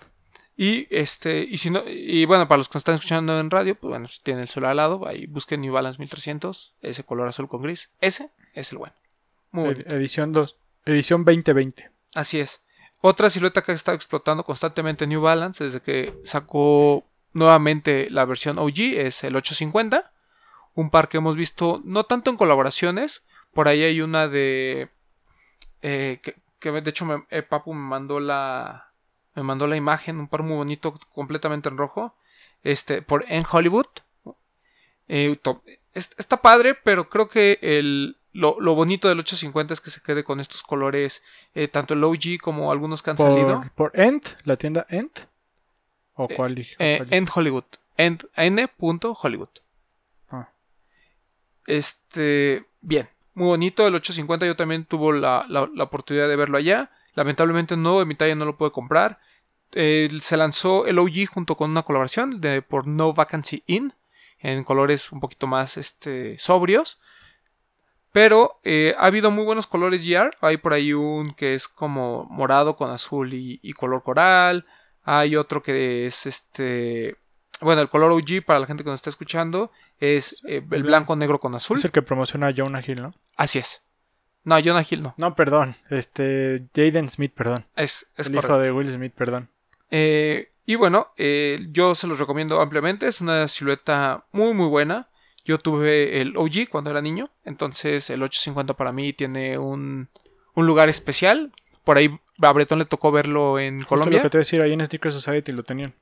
Y este, y si no, y bueno, para los que nos están escuchando en radio, pues bueno, si tienen el celular al lado, ahí busquen New Balance 1300, ese color azul con gris. Ese es el bueno. Muy Ed- edición 2. Edición 2020. Así es. Otra silueta que ha estado explotando constantemente New Balance desde que sacó nuevamente la versión OG es el 850. Un par que hemos visto no tanto en colaboraciones. Por ahí hay una de. eh, que, que de hecho me- eh, Papu me mandó la. Me mandó la imagen. Un par muy bonito, completamente en rojo. Este. Por en Hollywood. Eh, está padre, pero creo que el, lo, lo bonito del 850 es que se quede con estos colores, eh, tanto el OG como algunos que han salido. Por, End, la tienda End. ¿O Eh, cuál dije? Eh. Hollywood. End, N. Hollywood. Ah. Este, bien, muy bonito. El 850 yo también tuve la, la- la oportunidad de verlo allá. Lamentablemente no, en mi talla no lo pude comprar. Eh, se lanzó el OG junto con una colaboración de, por No Vacancy In, en colores un poquito más este, sobrios. Pero eh, ha habido muy buenos colores GR. Hay por ahí un que es como morado con azul y, y color coral. Hay otro que es este. Bueno, el color OG para la gente que nos está escuchando es eh, el blanco negro con azul. Es el que promociona a Jonah Hill, ¿no? Así es. No, Jonah Hill no. No, perdón. Este. Jaden Smith, perdón. Es, es el correcto. hijo de Will Smith, perdón. Eh, y bueno, eh, yo se los recomiendo ampliamente. Es una silueta muy, muy buena. Yo tuve el OG cuando era niño. Entonces el 850 para mí tiene un, un lugar especial. Por ahí a Bretón le tocó verlo en Justo Colombia. lo que te voy a decir, ahí en Sneaker Society lo tenían.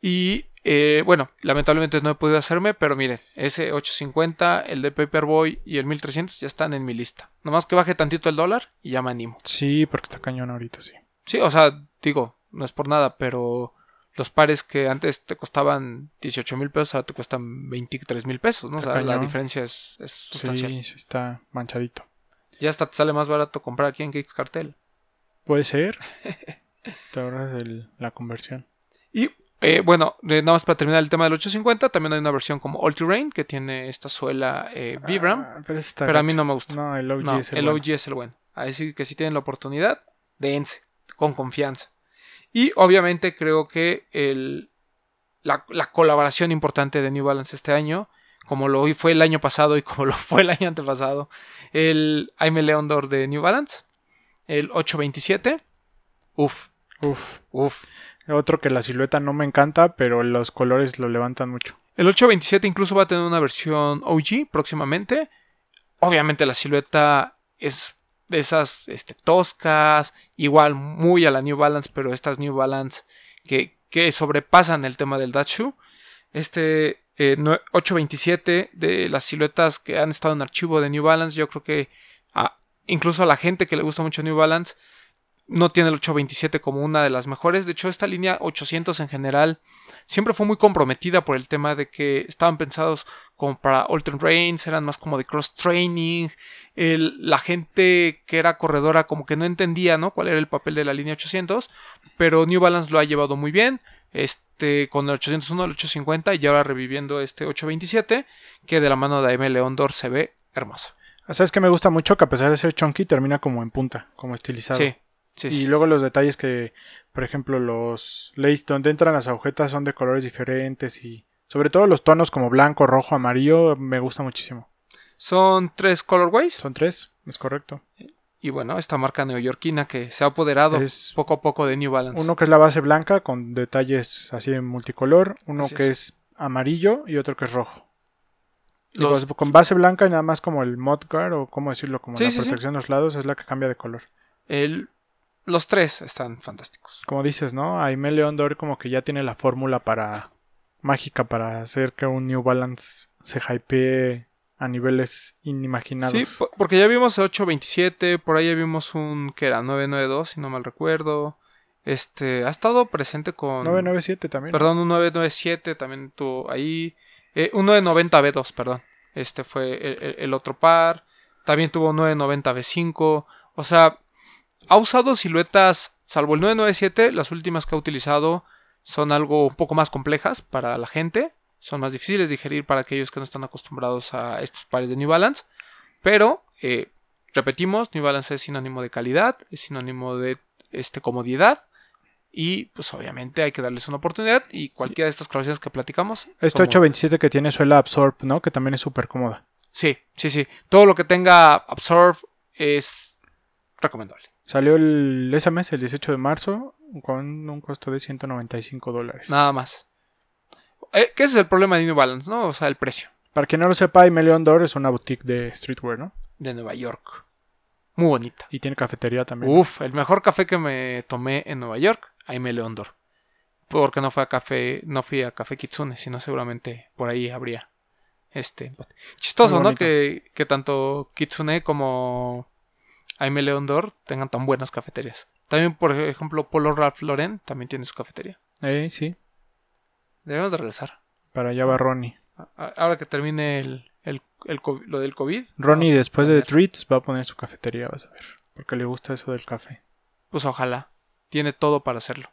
Y eh, bueno, lamentablemente no he podido hacerme, pero miren, ese 850, el de Paperboy y el 1300 ya están en mi lista. Nomás que baje tantito el dólar y ya me animo. Sí, porque está cañón ahorita, sí. Sí, o sea, digo, no es por nada, pero los pares que antes te costaban 18 mil pesos, ahora te cuestan 23 mil pesos, ¿no? O sea, la diferencia es, es sustancial. Sí, sí está manchadito. Ya hasta te sale más barato comprar aquí en Geeks Cartel. Puede ser. te ahorras el- la conversión. Y eh, bueno, nada más para terminar el tema del 850, también hay una versión como All Terrain que tiene esta suela eh, Vibram, Ah, pero a mí no me gusta. No, el OG No, es el, el bueno. OG es el bueno. Así que si tienen la oportunidad, dense, con confianza. Y obviamente creo que el, la, la colaboración importante de New Balance este año, como lo fue el año pasado y como lo fue el año antepasado, el Aime Leon Dor de New Balance, el 827. Uf, Uf. uf. Otro que la silueta no me encanta, pero los colores lo levantan mucho. El 827 incluso va a tener una versión OG próximamente. Obviamente la silueta es de esas este, toscas, igual muy a la New Balance, pero estas New Balance que, que sobrepasan el tema del Datshu. Este eh, nue- 827 de las siluetas que han estado en archivo de New Balance, yo creo que incluso a la gente que le gusta mucho New Balance no tiene el 827 como una de las mejores. De hecho, esta línea 800 en general siempre fue muy comprometida por el tema de que estaban pensados como para alternate Reigns, eran más como de cross training. El- la gente que era corredora como que no entendía ¿no? cuál era el papel de la línea 800, pero New Balance lo ha llevado muy bien. Este, con el 801, el 850 y ahora reviviendo este 827, que de la mano de M. León Dor se ve hermosa. ¿Sabes que me gusta mucho? Que a pesar de ser chunky, termina como en punta, como estilizado. Sí, sí, Y sí. luego los detalles que, por ejemplo, los lace donde entran las agujetas son de colores diferentes y sobre todo los tonos como blanco, rojo, amarillo, me gusta muchísimo. Son tres colorways. Son tres, es correcto. Y bueno, esta marca neoyorquina que se ha apoderado Es poco a poco de New Balance. uno que es la base blanca con detalles así en multicolor, uno Así que es. es amarillo y otro que es rojo. Los- es con base blanca y nada más como el mudguard o cómo decirlo, como Sí, la sí, sí. protección de los lados es la que cambia de color. el- los tres están fantásticos. Como dices, ¿no? Aime León Dor como que ya tiene la fórmula para mágica para hacer que un New Balance se hypee a niveles inimaginados. Sí, po- porque ya vimos el 827, por ahí ya vimos un que era 992, si no mal recuerdo. Este, ha estado presente con 997 también. Perdón, un 997 también tuvo ahí. Eh, un 990 B2, perdón. Este fue el, otro par. También tuvo un 990 B5. O sea, ha usado siluetas, salvo el 997, las últimas que ha utilizado son algo un poco más complejas para la gente. Son más difíciles de digerir para aquellos que no están acostumbrados a estos pares de New Balance. Pero, eh, repetimos, New Balance es sinónimo de calidad, es sinónimo de este, comodidad. Y pues obviamente hay que darles una oportunidad. Y cualquiera de estas colaboraciones que platicamos. Este son 827 que tiene suela Absorb, ¿no? Que también es súper cómoda. Sí, sí, sí. Todo lo que tenga Absorb es recomendable. Salió el, ese mes, el 18 de marzo, con un costo de 195 dólares. Nada más. Eh, que ese es el problema de New Balance, ¿no? O sea, el precio Para quien no lo sepa, Aime León Dor es una boutique de streetwear, ¿no? de Nueva York. Muy bonita. Y tiene cafetería también. Uf, el mejor café que me tomé en Nueva York, Aime Leondor. Porque no fue a café, no fui a Café Kitsune, sino seguramente por ahí habría. Este. Chistoso, ¿no? que tanto Kitsune como Aime Leondor tengan tan buenas cafeterías. También, por ejemplo, Polo Ralph Lauren también tiene su cafetería. Eh, sí, Debemos de regresar. para allá va Ronnie. Ahora que termine el, el- el lo del COVID. Ronnie después de poner- Treats va a poner su cafetería, vas a ver. Porque le gusta eso del café. Pues ojalá. Tiene todo para hacerlo.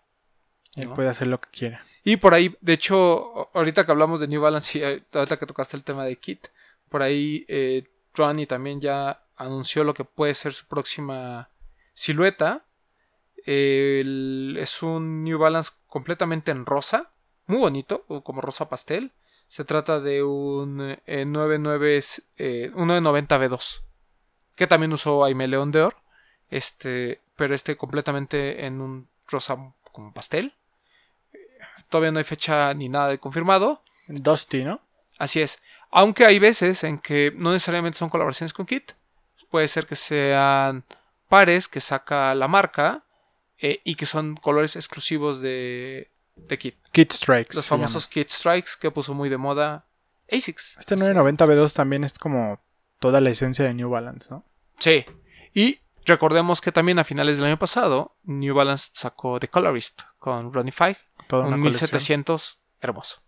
Él ¿no? puede hacer lo que quiera. Y por ahí, de hecho, ahorita que hablamos de New Balance y eh, ahorita que tocaste el tema de Kit, por ahí eh, Ronnie también ya anunció lo que puede ser su próxima silueta. El- es un New Balance completamente en rosa, muy bonito, como rosa pastel. Se trata de un eh, 99, eh, un 990 V2, que también usó Aime León de Or, este, pero este completamente en un rosa como pastel. Todavía no hay fecha ni nada de confirmado. Dusty, ¿no? Así es. Aunque hay veces en que no necesariamente son colaboraciones con Kit. Puede ser que sean pares que saca la marca eh, y que son colores exclusivos de, de Kit. Kid Strikes. Los famosos Kit Strikes que puso muy de moda ASICS. llama. Este 990 B2 también es como toda la esencia de New Balance, ¿no? Sí. Y recordemos que también a finales del año pasado New Balance sacó The Colorist con Ronnie Five. Toda Un colección. 1700 hermoso.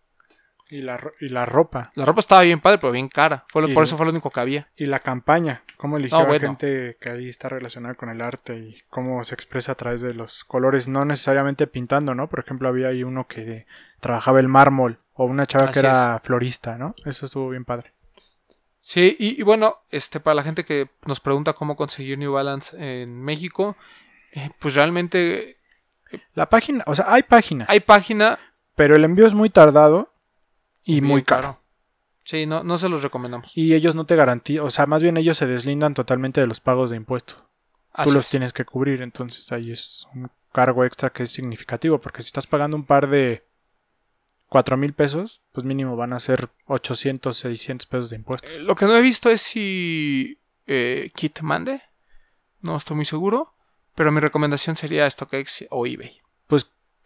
Y la, y la ropa. La ropa estaba bien padre, pero bien cara. Fue lo- por eso fue lo único que había. Y la campaña. Cómo eligió No, a bueno. gente que ahí está relacionada con el arte y cómo se expresa a través de los colores. No necesariamente pintando, ¿no? Por ejemplo, había ahí uno que trabajaba el mármol. O una chava Así que era florista, ¿no? Eso estuvo bien padre. Sí, y, y bueno, este, para la gente que nos pregunta cómo conseguir New Balance en México, eh, pues realmente La página, o sea, hay página. hay página Pero el envío es muy tardado y muy caro. Sí, no, no se los recomendamos. Y ellos no te garantizan, o sea, más bien ellos se deslindan totalmente de los pagos de impuestos. Así Tú los es. tienes que cubrir, entonces ahí es un cargo extra que es significativo, porque si estás pagando un par de cuatro mil pesos, pues mínimo van a ser 800, 600 pesos de impuestos. Eh, Lo que no he visto es si eh, Kit mande. No estoy muy seguro. Pero mi recomendación sería StockX o eBay.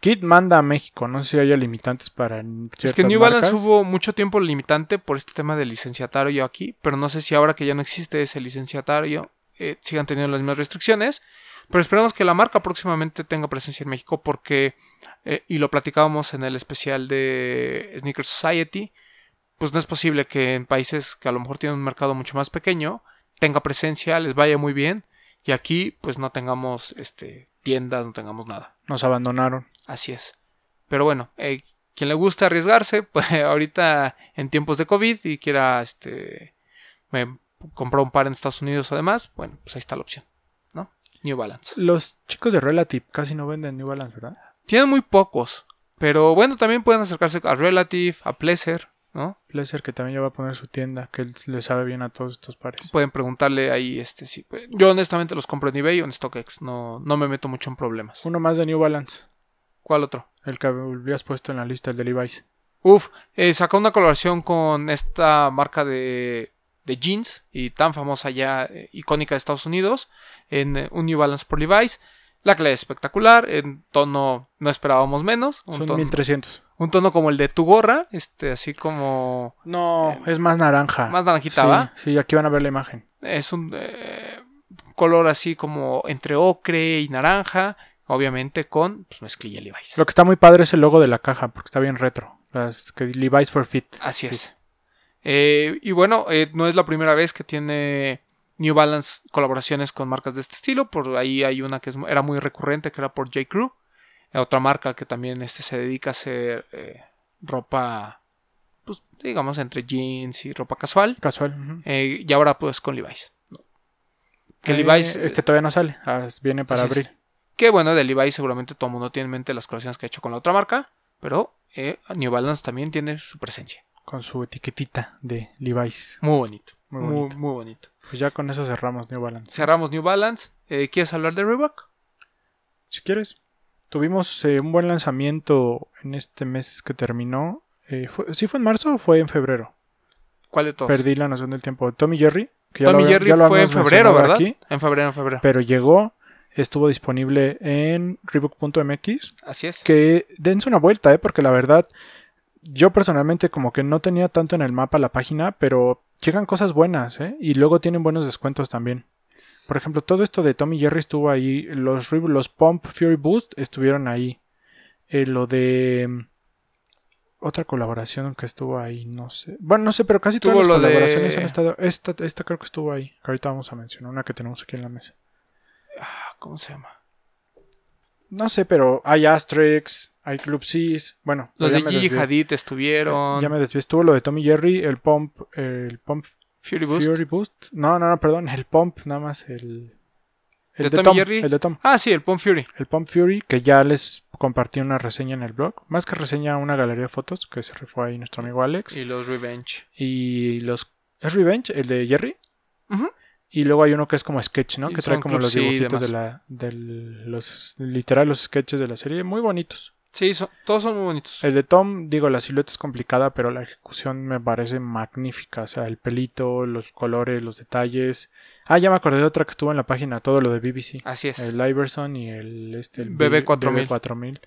Kit manda a México, no sé si haya limitantes para Es que New Balance hubo mucho tiempo limitante por este tema del licenciatario aquí, pero no sé si ahora que ya no existe ese licenciatario eh, sigan teniendo las mismas restricciones. Pero esperemos que la marca próximamente tenga presencia en México porque, eh, y lo platicábamos en el especial de Sneaker Society, pues no es posible que en países que a lo mejor tienen un mercado mucho más pequeño tenga presencia, les vaya muy bien y aquí pues no tengamos este, tiendas, no tengamos nada. Nos abandonaron. Así es. Pero bueno, eh, quien le gusta arriesgarse, pues ahorita en tiempos de COVID y quiera este me compró un par en Estados Unidos además, bueno, pues ahí está la opción, ¿no? New Balance. Los chicos de Relative casi no venden New Balance, ¿verdad? Tienen muy pocos, pero bueno, también pueden acercarse a Relative, a Pleasure, ¿no? Pleasure que también ya va a poner su tienda, que le sabe bien a todos estos pares. Pueden preguntarle ahí este sí. Yo honestamente los compro en eBay o en StockX, no no me meto mucho en problemas. Uno más de New Balance, ¿Cuál otro? el que habías puesto en la lista, el de Levi's. Uf, eh, sacó una colaboración con esta marca de, de jeans y tan famosa ya, eh, icónica de Estados Unidos, en eh, un New Balance por Levi's. La es espectacular, en tono no esperábamos menos. Un, Son tono, 1300. Un tono como el de tu gorra, este, así como No, es más naranja. más naranjita, sí, ¿va? sí, aquí van a ver la imagen. Es un eh, color así como entre ocre y naranja, obviamente con pues, mezclilla Levi's. Lo que está muy padre es el logo de la caja, porque está bien retro. Las que Levi's for Fit. Así es. Eh, y bueno, eh, no es la primera vez que tiene New Balance colaboraciones con marcas de este estilo. Por ahí hay una que es- era muy recurrente, que era por J. Crew. Eh, Otra marca que también este, se dedica a hacer eh, ropa, pues digamos, entre jeans y ropa casual. Casual. Eh, y ahora pues con Levi's. ¿no? Que Eh, Levi's, Este todavía no sale. ah, viene para Así es. que bueno, de Levi's seguramente todo el mundo tiene en mente las colaboraciones que ha hecho con la otra marca. Pero eh, New Balance también tiene su presencia. Con su etiquetita de Levi's. Muy bonito. Muy Muy, bonito. muy bonito. Pues ya con eso cerramos New Balance. Cerramos New Balance. Eh, ¿Quieres hablar de Reebok? Si quieres. Tuvimos eh, un buen lanzamiento en este mes que terminó. Eh, fue- ¿Sí fue en marzo o fue en febrero? ¿Cuál de todos? Perdí la noción del tiempo. Tommy Jerry. Que ya Tommy lo- Jerry ya lo fue en febrero, ¿verdad? aquí, En febrero, en febrero. pero llegó. Estuvo disponible en Reebok.mx. Así es. que dense una vuelta, ¿eh? porque la verdad, yo personalmente como que no tenía tanto en el mapa la página, pero llegan cosas buenas, ¿eh? y luego tienen buenos descuentos también. Por ejemplo, todo esto de Tommy Jerry estuvo ahí, los, Pump Fury Boost estuvieron ahí, Eh, lo de mm, otra colaboración que estuvo ahí, no sé, bueno, no sé, pero casi todas las de- colaboraciones han estado, esta, esta creo que estuvo ahí, que ahorita vamos a mencionar, una que tenemos aquí en la mesa. Ah, ¿Cómo se llama? No sé, pero hay Asterix, hay Club Cis, bueno. Los ya de Gigi. Hadid estuvieron. Ya me desvié. Estuvo lo de Tommy Jerry, el Pump, el Pump Fury Boost. Fury Boost. No, no, no, perdón, el Pump, nada más el. El ¿De Tom, Jerry? el de Tom. Ah, sí, el Pump Fury. El Pump Fury, que ya les compartí una reseña en el blog. Más que reseña, una galería de fotos que se rifó ahí nuestro amigo Alex. Y los Revenge. Y los. ¿Es Revenge? El de Jerry. Y luego hay uno que es como sketch, ¿no? Y que trae como los dibujitos de la. De los. Literal, los sketches de la serie. Muy bonitos. Sí, son- todos son muy bonitos. El de Tom, digo, la silueta es complicada, pero la ejecución me parece magnífica. O sea, el pelito, los colores, los detalles. Ah, ya me acordé de otra que estuvo en la página, todo lo de BBC. Así es. El Iverson y el, este, el BB4000. BB4000.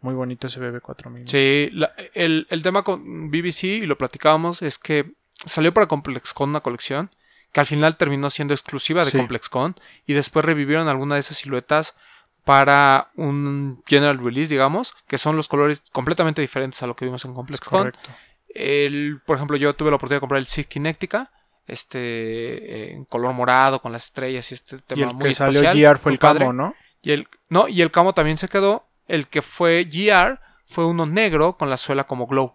Muy bonito ese BB4000. Sí, la- el, el tema con BBC, y lo platicábamos, es que salió para ComplexCon una colección que al final terminó siendo exclusiva de Sí. ComplexCon y después revivieron alguna de esas siluetas para un general release, digamos, que son los colores completamente diferentes a lo que vimos en Es ComplexCon. correcto. El, por ejemplo, yo tuve la oportunidad de comprar el Sig Kinectica, este en color morado con las estrellas y este Y tema el muy que salió espacial, GR fue el padre. camo, ¿no? Y el, no, y el camo también se quedó. El que fue GR fue uno negro con la suela como glow,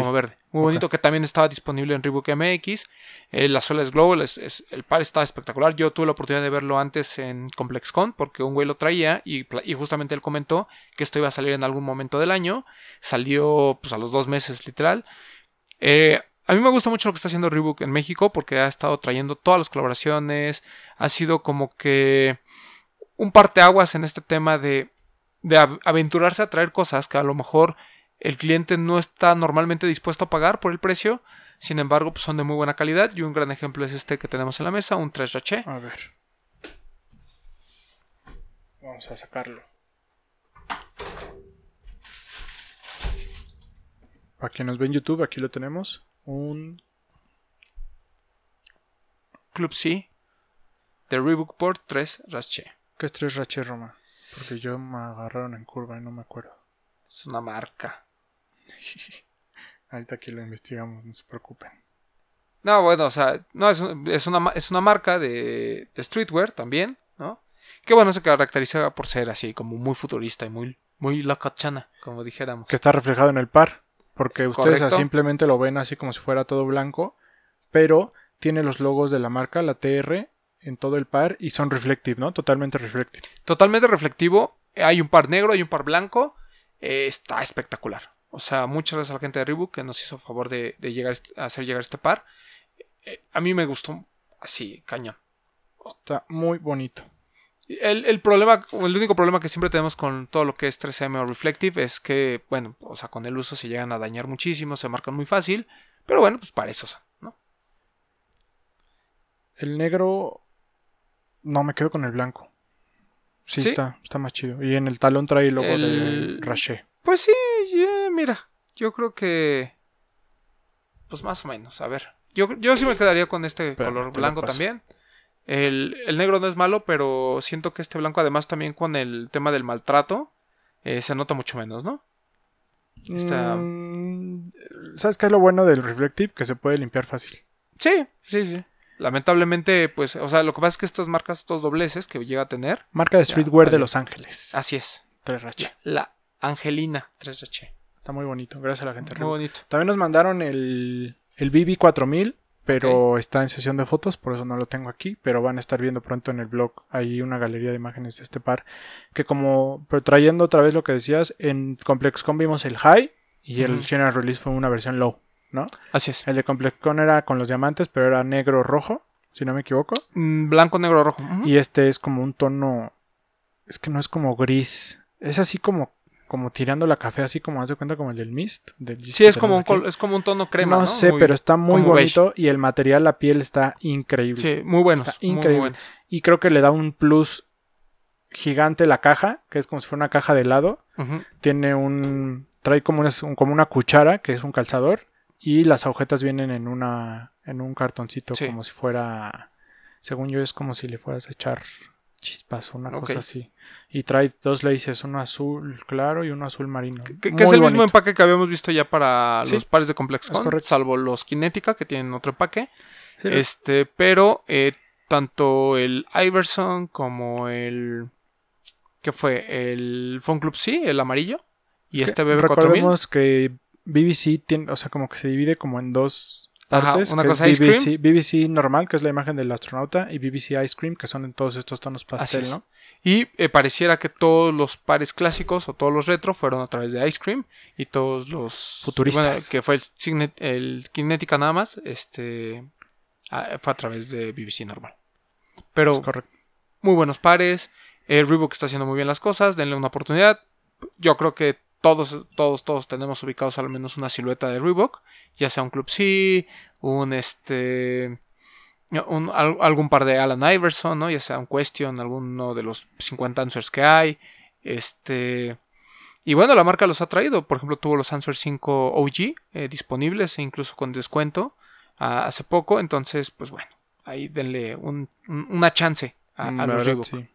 Como verde. Muy bonito que también estaba disponible en Reebok MX. Eh, la suela es glow, es- es- el par está espectacular. Yo tuve la oportunidad de verlo antes en ComplexCon porque un güey lo traía y, justamente él comentó que esto iba a salir en algún momento del año. Salió pues a los dos meses literal. Eh, a mí me gusta mucho lo que está haciendo Reebok en México porque ha estado trayendo todas las colaboraciones. Ha sido como que un parteaguas en este tema de, de av- aventurarse a traer cosas que a lo mejor el cliente no está normalmente dispuesto a pagar por el precio. Sin embargo, pues son de muy buena calidad. Y un gran ejemplo es este que tenemos en la mesa, un 3 Raché. A ver. Vamos a sacarlo. Para quien nos ve en YouTube, aquí lo tenemos. Un Club C de Reebok por 3 Raché. ¿Qué es 3 Rache Roma? Porque yo me agarraron en curva y no me acuerdo. Es una marca. Ahorita aquí lo investigamos, no se preocupen. No, bueno, o sea, no, es, es una, es una marca de, de streetwear también, ¿no? Que bueno, se caracteriza por ser así, como muy futurista y muy, muy lacachana, como dijéramos. Que está reflejado en el par. Porque ustedes Correcto. simplemente lo ven así como si fuera todo blanco. Pero tiene los logos de la marca, la TR, en todo el par. Y son reflective, ¿no? Totalmente reflective. Totalmente reflectivo. Hay un par negro, hay un par blanco. eh, está espectacular. O sea, muchas gracias a la gente de Reebok que nos hizo favor de, de llegar a hacer llegar este par. Eh, a mí me gustó así, cañón. Está muy bonito. El, el problema, el único problema que siempre tenemos con todo lo que es 3M o Reflective es que, bueno, o sea, con el uso se llegan a dañar muchísimo, se marcan muy fácil, pero bueno, pues para eso ¿no? El negro. No, me quedo con el blanco. Sí, ¿Sí? Está, está más chido. Y en el talón trae el logo El- de Raché. Pues sí, mira, yo creo que, pues más o menos, a ver, yo, yo sí me quedaría con este color blanco también. El, el negro no es malo, pero siento que este blanco además también con el tema del maltrato eh, se nota mucho menos, ¿no? Está- Mm, ¿Sabes qué es lo bueno del Reflective? Que se puede limpiar fácil. Sí, sí, sí. Lamentablemente, pues, o sea, lo que pasa es que estas marcas, estos dobleces que llega a tener, Marca de Ya, streetwear de. Los Ángeles. así es. 3H. La, la Angelina 3H. Está muy bonito. Gracias a la gente. Muy bonito. También nos mandaron el, el BB4000, pero está en sesión de fotos, por eso no lo tengo aquí, pero van a estar viendo pronto en el blog ahí una galería de imágenes de este par, que como, pero trayendo otra vez lo que decías, en ComplexCon vimos el High y el. General Release fue una versión Low, ¿no? Así es. El de ComplexCon era con los diamantes, pero era negro-rojo, si no me equivoco, Mm, Blanco, negro, rojo. Y este es como un tono, es que no es como gris, es así como... Como tirando la café, así como haz de cuenta como el del Mist. Del Sí, es como, un, es como un tono crema. No, No, sé, Muy- pero está muy bonito y el material, la piel está increíble. Sí, muy buenos. Está muy, muy increíble. Y creo que le da un plus gigante la caja, que es como si fuera una caja de helado. Tiene un. Trae como una, un- como una cuchara, que es un calzador. Y las agujetas vienen en una. en un cartoncito, Sí. como si fuera. Según yo, es como si le fueras a echar chispas una cosa así. Y trae dos laces, uno azul claro y uno azul marino. Que, es el mismo empaque que habíamos visto ya para Sí, los pares de Complex correcto. salvo los Kinetica que tienen otro empaque. Sí, Este, pero eh, tanto el Iverson como el ¿qué fue? El Phone Club C, el amarillo y este BB4000. Recordemos que BBC tiene, o sea, como que se divide como en dos Ajá, una que cosa es Ice BBC, BBC normal, que es la imagen del astronauta, y BBC Ice Cream, que son en todos estos tonos pastel. ¿no? Y eh, pareciera que todos los pares clásicos o todos los retro fueron a través de Ice Cream y todos los Futuristas. bueno, que fue el, Signet- el Kinetica nada más, este fue a través de BBC normal. Pero muy buenos pares. El Reebok está haciendo muy bien las cosas. Denle una oportunidad. Yo creo que todos, todos, todos tenemos ubicados al menos una silueta de Reebok. Ya sea un Club C, un este. un- algún par de Alan Iverson, ¿no? Ya sea un Question, alguno de los 50 answers que hay. Este. Y bueno, la marca los ha traído. Por ejemplo, tuvo los Answer 5 OG eh, disponibles e incluso con descuento ah, hace poco. Entonces, pues bueno, ahí denle un- un- una chance a, a Mm, los Reebok. sí.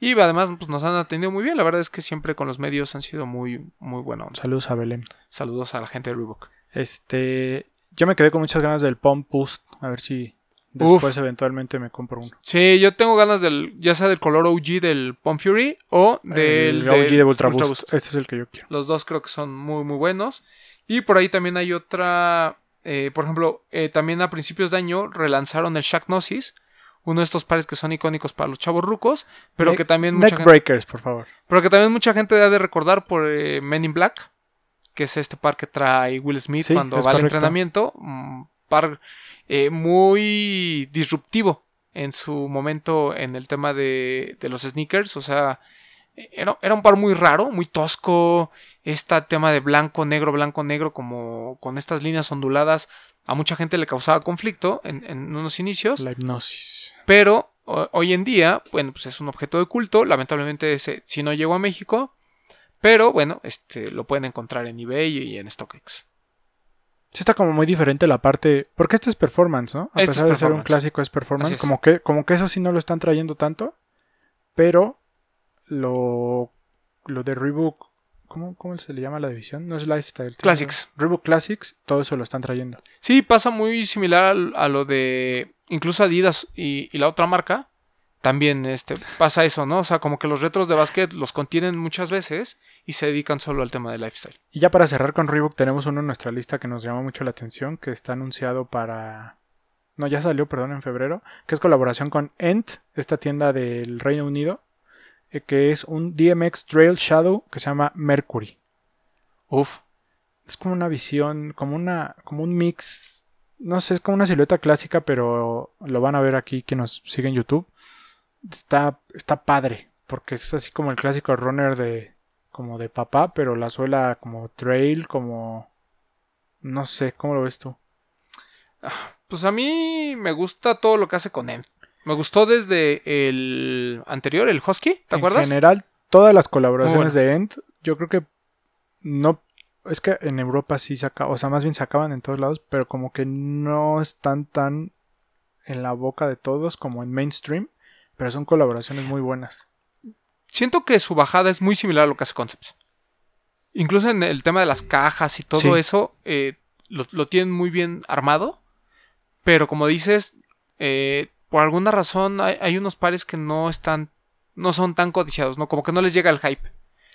Y además pues, nos han atendido muy bien. La verdad es que siempre con los medios han sido muy, muy buena onda. Saludos a Belén. Saludos a la gente de Reebok. Este. Yo me quedé con muchas ganas del Pump Boost. A ver si Uf. después eventualmente me compro uno. Sí, yo tengo ganas del, ya sea del color OG del Pump Fury o del, el OG del de Ultra, Ultra Boost. Boost. Este es el que yo quiero. Los dos creo que son muy, muy buenos. Y por ahí también hay otra. eh, por ejemplo, eh, también a principios de año relanzaron el Shaq Gnosis. Uno de estos pares que son icónicos para los chavos rucos. Pero Neck- que también mucha Neck gente, Breakers, por favor. pero que también mucha gente ha de recordar por eh, Men in Black. Que es este par que trae Will Smith Sí, cuando va al entrenamiento. Un par eh, muy disruptivo en su momento en el tema de, de los sneakers. O sea, era, era un par muy raro, muy tosco. Este tema de blanco, negro, blanco, negro, como con estas líneas onduladas, a mucha gente le causaba conflicto en, en unos inicios. La hipnosis. Pero o- hoy en día, bueno, pues es un objeto de culto. Lamentablemente ese si no llegó a México. Pero bueno, este lo pueden encontrar en eBay y en StockX. Sí está como muy diferente la parte... Porque este es performance, ¿no? A Este es pesar de ser un clásico es performance. Es. Como, que, como que eso sí no lo están trayendo tanto. Pero lo, lo de Reebok... ¿cómo, ¿Cómo se le llama la división? No es Lifestyle. Classics. Reebok Classics, todo eso lo están trayendo. Sí, pasa muy similar a, lo de incluso Adidas y, y la otra marca. También este, pasa eso, ¿no? O sea, como que los retros de básquet los contienen muchas veces y se dedican solo al tema de lifestyle. Y ya para cerrar con Reebok tenemos uno en nuestra lista que nos llama mucho la atención, que está anunciado para... No, ya salió, perdón, en febrero, que es colaboración con Ent, esta tienda del Reino Unido, que es un DMX Trail Shadow que se llama Mercury. Uf. Es como una visión, como una, como un mix, no sé, es como una silueta clásica, pero lo van a ver aquí que nos sigue en YouTube. está, está padre. Porque es así como el clásico runner de. como de papá, pero la suela como trail, como. No sé, ¿cómo lo ves tú? Pues a mí me gusta todo lo que hace con End. Me gustó desde el anterior, el Husky, ¿te acuerdas? En general, todas las colaboraciones de End, yo creo que no. Es que en Europa sí se acaban, o sea, más bien se acaban en todos lados, pero como que no están tan en la boca de todos como en mainstream, pero son colaboraciones muy buenas. Siento que su bajada es muy similar a lo que hace Concepts. Incluso en el tema de las cajas y todo Sí. eso, eh, lo, lo tienen muy bien armado. Pero como dices, eh, por alguna razón hay, hay unos pares que no están, no son tan codiciados, ¿no? Como que no les llega el hype.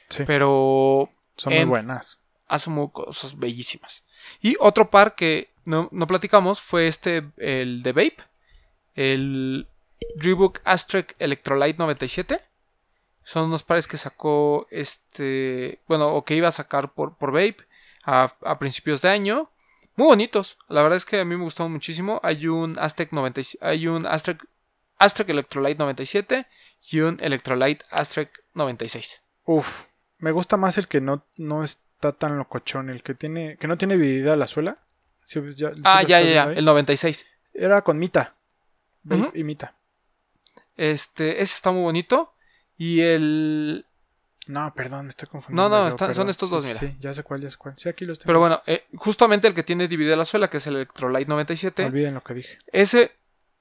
Sí, Pero son muy buenas. hace muy cosas bellísimas. Y otro par que no, no platicamos fue este, el de Vape, el Reebok Astrek Electrolyte 97. Son unos pares que sacó este, bueno, o que iba a sacar por, por Vape a, a principios de año. Muy bonitos, la verdad es que a mí me gustaron muchísimo. Hay un Aztec 97, hay un Aztec, Aztec Electrolyte 97 y un Electrolyte Aztec 96. Uf, me gusta más el que no, no está tan locochón, el que tiene, que no tiene dividida la suela. Sí, ya- sí Ah, ya, ya, ya, el 96. Era con Mita. Ujú. y Mita. Este, ese está muy bonito. Y el. No, perdón, me estoy confundiendo. No, no, perdón. son estos dos, sí, mira. Sí, ya sé cuál, ya sé cuál. Sí, aquí los tengo. Pero bueno, eh, justamente el que tiene dividida la suela, que es el Electrolyte 97. Olviden lo que dije. Ese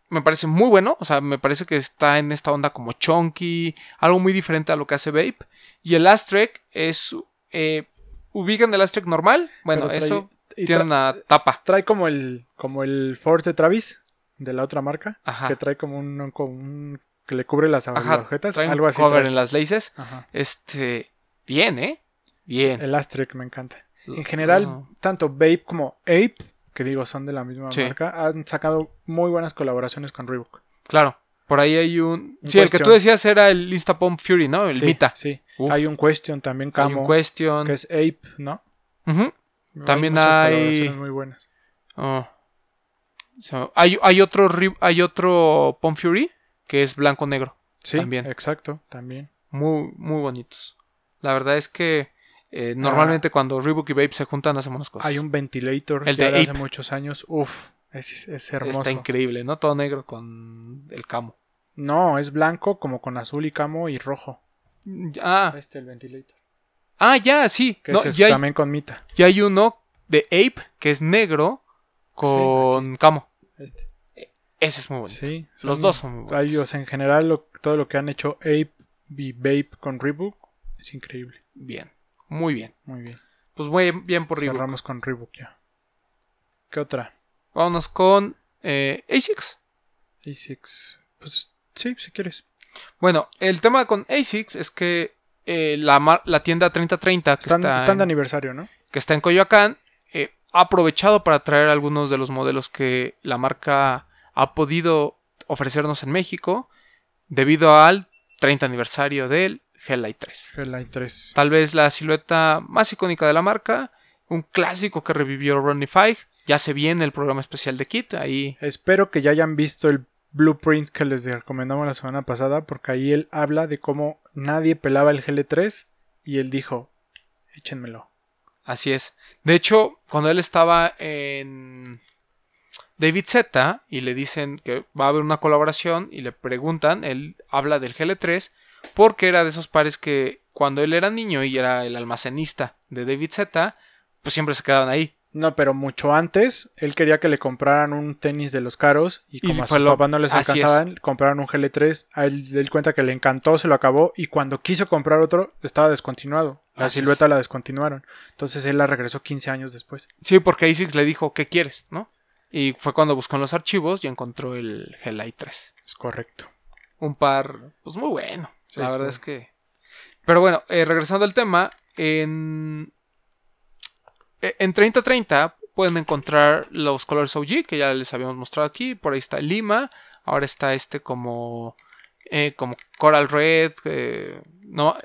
me parece muy bueno. O sea, me parece que está en esta onda como chunky. Algo muy diferente a lo que hace Vape. Y el Astrek es. Eh, ¿Ubican el Astrek normal? Bueno, trae- eso tiene una tapa. Trae como el, como el Force de Travis, de la otra marca, Ajá. que trae como un, como un- que le cubre las agujetas, algo así. cover trae. en las laces. Ajá. Este. Bien, ¿eh? Bien. El Astrek me encanta. En general, Ajá. tanto Vape como Ape, que digo son de la misma Sí. marca, han sacado muy buenas colaboraciones con Reebok. Claro. Por ahí hay un. Un sí, el que tú decías era el Insta Pump Fury, ¿no? El sí, Mita. Sí. Uf. Hay un Question también, Hay Camo, un Question. que es Ape, ¿no? Ujú. También muchas hay- colaboraciones muy buenas. Oh. So, hay, hay otro hay otro Pump Fury que es blanco negro. Sí, También. exacto, también. Muy, muy bonitos. La verdad es que eh, normalmente cuando Reebok y Vape se juntan hacen unas cosas. Ah. Hay un Ventilator El de de hace muchos años. Uf, es, es hermoso. Está increíble, ¿no? Todo negro con el camo. No, es blanco como con azul y camo y rojo. Ah, Este el Ventilator. ah ya, sí. Que No, es ya, hay, también con Mita. ya hay uno de Ape que es negro con camo. Este. Ese es muy bonito. Sí. Los son- dos son muy o sea, en general, lo- todo lo que han hecho Ape y Vape con Reebok es increíble. Bien, muy bien. Muy bien. Pues muy bien por Reebok. Cerramos con Reebok ya. ¿Qué otra? Vámonos con eh, ASICS. ASICS. Pues sí, si quieres. Bueno, el tema con ASICS es que eh, la, la tienda 3030 que, Están, está, están de en, aniversario, ¿no? que está en Coyoacán eh, ha aprovechado para traer algunos de los modelos que la marca ha podido ofrecernos en México debido al 30 aniversario del Hellite 3. Hellite 3. Tal vez la silueta más icónica de la marca, un clásico que revivió Ronnie Fieg. Ya se viene el programa especial de Kit, ahí Espero que ya hayan visto el blueprint que les recomendamos la semana pasada, porque ahí él habla de cómo nadie pelaba el GL3 y él dijo, échenmelo. Así es. De hecho, cuando él estaba en David Z y le dicen que va a haber una colaboración y le preguntan, él habla del GL3 porque era de esos pares que cuando él era niño y era el almacenista de David Z, pues siempre se quedaban ahí. No, pero mucho antes, él quería que le compraran un tenis de los caros y Y como a sus lo- papás no les alcanzaban, compraron un GL3. A él, él cuenta que le encantó, se lo acabó y cuando quiso comprar otro estaba descontinuado. La Así es. silueta la descontinuaron. Entonces él la regresó 15 años después. Sí, porque ASICS le dijo, ¿qué quieres? ¿No? Y fue cuando buscó en los archivos y encontró el Hellite 3. Es correcto. un par, pues muy bueno. Sí, la verdad es que. Pero bueno, eh, regresando al tema, en. eh, En 3030 pueden encontrar los colores OG que ya les habíamos mostrado aquí. Por ahí está el Lima. Ahora está este como. eh, como Coral Red. eh, no,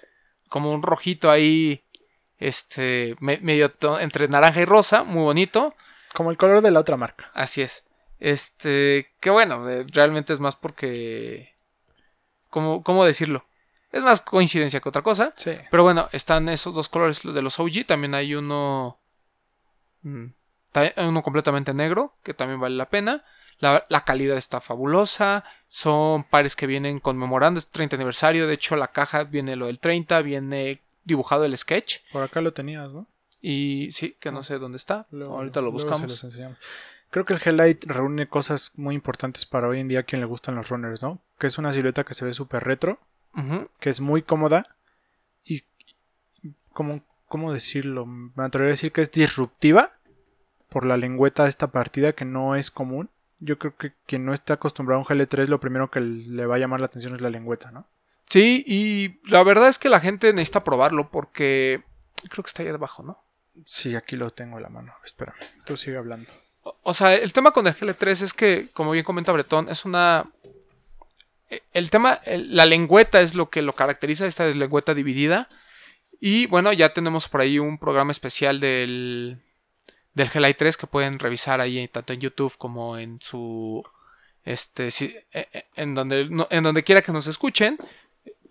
como un rojito ahí. Este. me- medio entre naranja y rosa. Muy bonito. Como el color de la otra marca. Así es. Este, que bueno, eh, realmente es más porque ¿cómo, ¿cómo decirlo? Es más coincidencia que otra cosa. Sí. Pero bueno, están esos dos colores de los OG. También hay uno. mm, uno completamente negro, que también vale la pena. La, la calidad está fabulosa. Son pares que vienen conmemorando este 30 aniversario. De hecho, la caja viene lo del 30, viene dibujado el sketch. Por acá lo tenías, ¿no? Y sí, que no sé dónde está. Luego- Ahorita lo buscamos. Creo que el Helllight reúne cosas muy importantes para hoy en día a quien le gustan los runners, ¿no? Que es una silueta que se ve súper retro, que es muy cómoda y, ¿cómo, ¿cómo decirlo? Me atrevería a decir que es disruptiva por la lengüeta de esta partida que no es común. Yo creo que quien no esté acostumbrado a un GL3 lo primero que le va a llamar la atención es la lengüeta, ¿no? Sí, y la verdad es que la gente necesita probarlo porque creo que está ahí debajo, ¿no? Sí, aquí lo tengo a la mano. Espérame, tú sigue hablando. O- sea, el tema con el GL3 es que, como bien comenta Bretón, es una. e- El tema, la lengüeta es lo que lo caracteriza, esta lengüeta dividida. Y bueno, ya tenemos por ahí un programa especial del, del GLI 3 que pueden revisar ahí tanto en YouTube como en su. Este, sí, e- e- en, donde, en donde quiera que nos escuchen.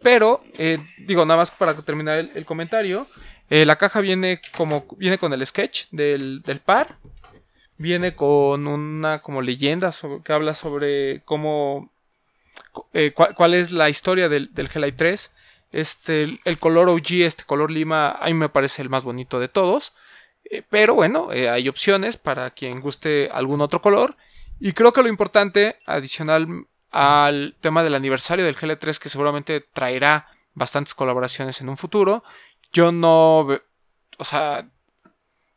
Pero, eh, digo, nada más para terminar el comentario. Eh, la caja viene como. Viene con el sketch del, del par viene con una como leyenda que habla sobre cómo eh, cuál, cuál es la historia del, del Hellite 3. Este, el, color OG, este color lima, a mí me parece el más bonito de todos. Eh, pero bueno, hay opciones para quien guste algún otro color. Y creo que lo importante, adicional al tema del aniversario del GL3, que seguramente traerá bastantes colaboraciones en un futuro, yo no... O sea,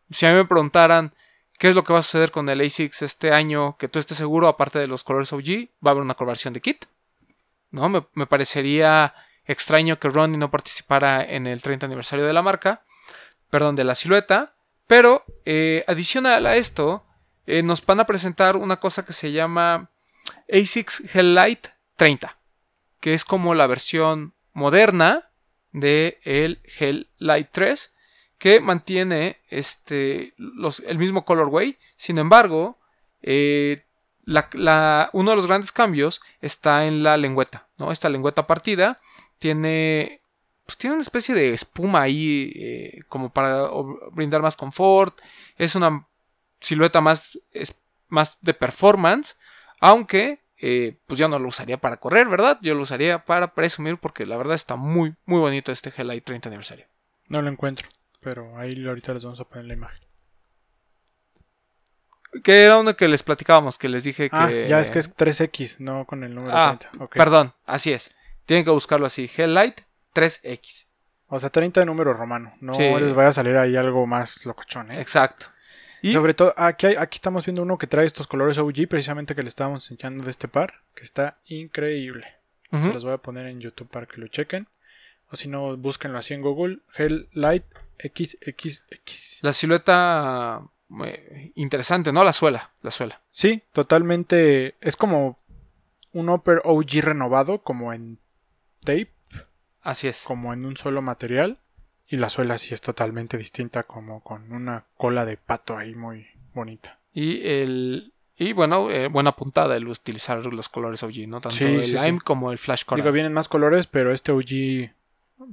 si a mí me preguntaran qué es lo que va a suceder con el ASICS este año, que tú estés seguro, aparte de los colores OG, va a haber una colaboración de kit. ¿No? Me, me parecería extraño que Ronnie no participara en el 30 aniversario de la marca, perdón, de la silueta. Pero eh, adicional a esto, eh, nos van a presentar una cosa que se llama ASICS Hellite 30, que es como la versión moderna de el Hellite 3 que mantiene este, los, el mismo colorway. Sin embargo, eh, la- la- uno de los grandes cambios está en la lengüeta. ¿no? Esta lengüeta partida tiene, pues, tiene una especie de espuma ahí eh, como para brindar más confort. Es una silueta más, es más de performance. Aunque, eh, pues yo no lo usaría para correr, ¿verdad? Yo lo usaría para presumir porque la verdad está muy, muy bonito este Hellite 30 aniversario. No lo encuentro, pero ahí ahorita les vamos a poner la imagen. Que era uno que les platicábamos, que les dije que. Ah, ya es que es 3X, no con el número Ah, 30. Ok. Perdón, así es. Tienen que buscarlo así: Helllight 3X. O sea, 30 de número romano. No Sí. les vaya a salir ahí algo más locochón, ¿eh? Exacto. Y sobre todo, aquí, hay- aquí estamos viendo uno que trae estos colores OG, precisamente que le estábamos enseñando de este par, que está increíble. Se los voy a poner en YouTube para que lo chequen. O si no, búsquenlo así en Google. Hell Light XXX. la silueta. eh, interesante, ¿no? La suela. La suela. Sí, totalmente. Es como un Upper OG renovado, como en tape, Así es. como en un solo material. Y la suela sí es totalmente distinta, como con una cola de pato ahí muy bonita. Y el. Y bueno, eh, buena puntada el utilizar los colores OG, ¿no? Tanto Sí, el sí, Lime sí. como el Flash Coral. Digo, vienen más colores, pero este OG.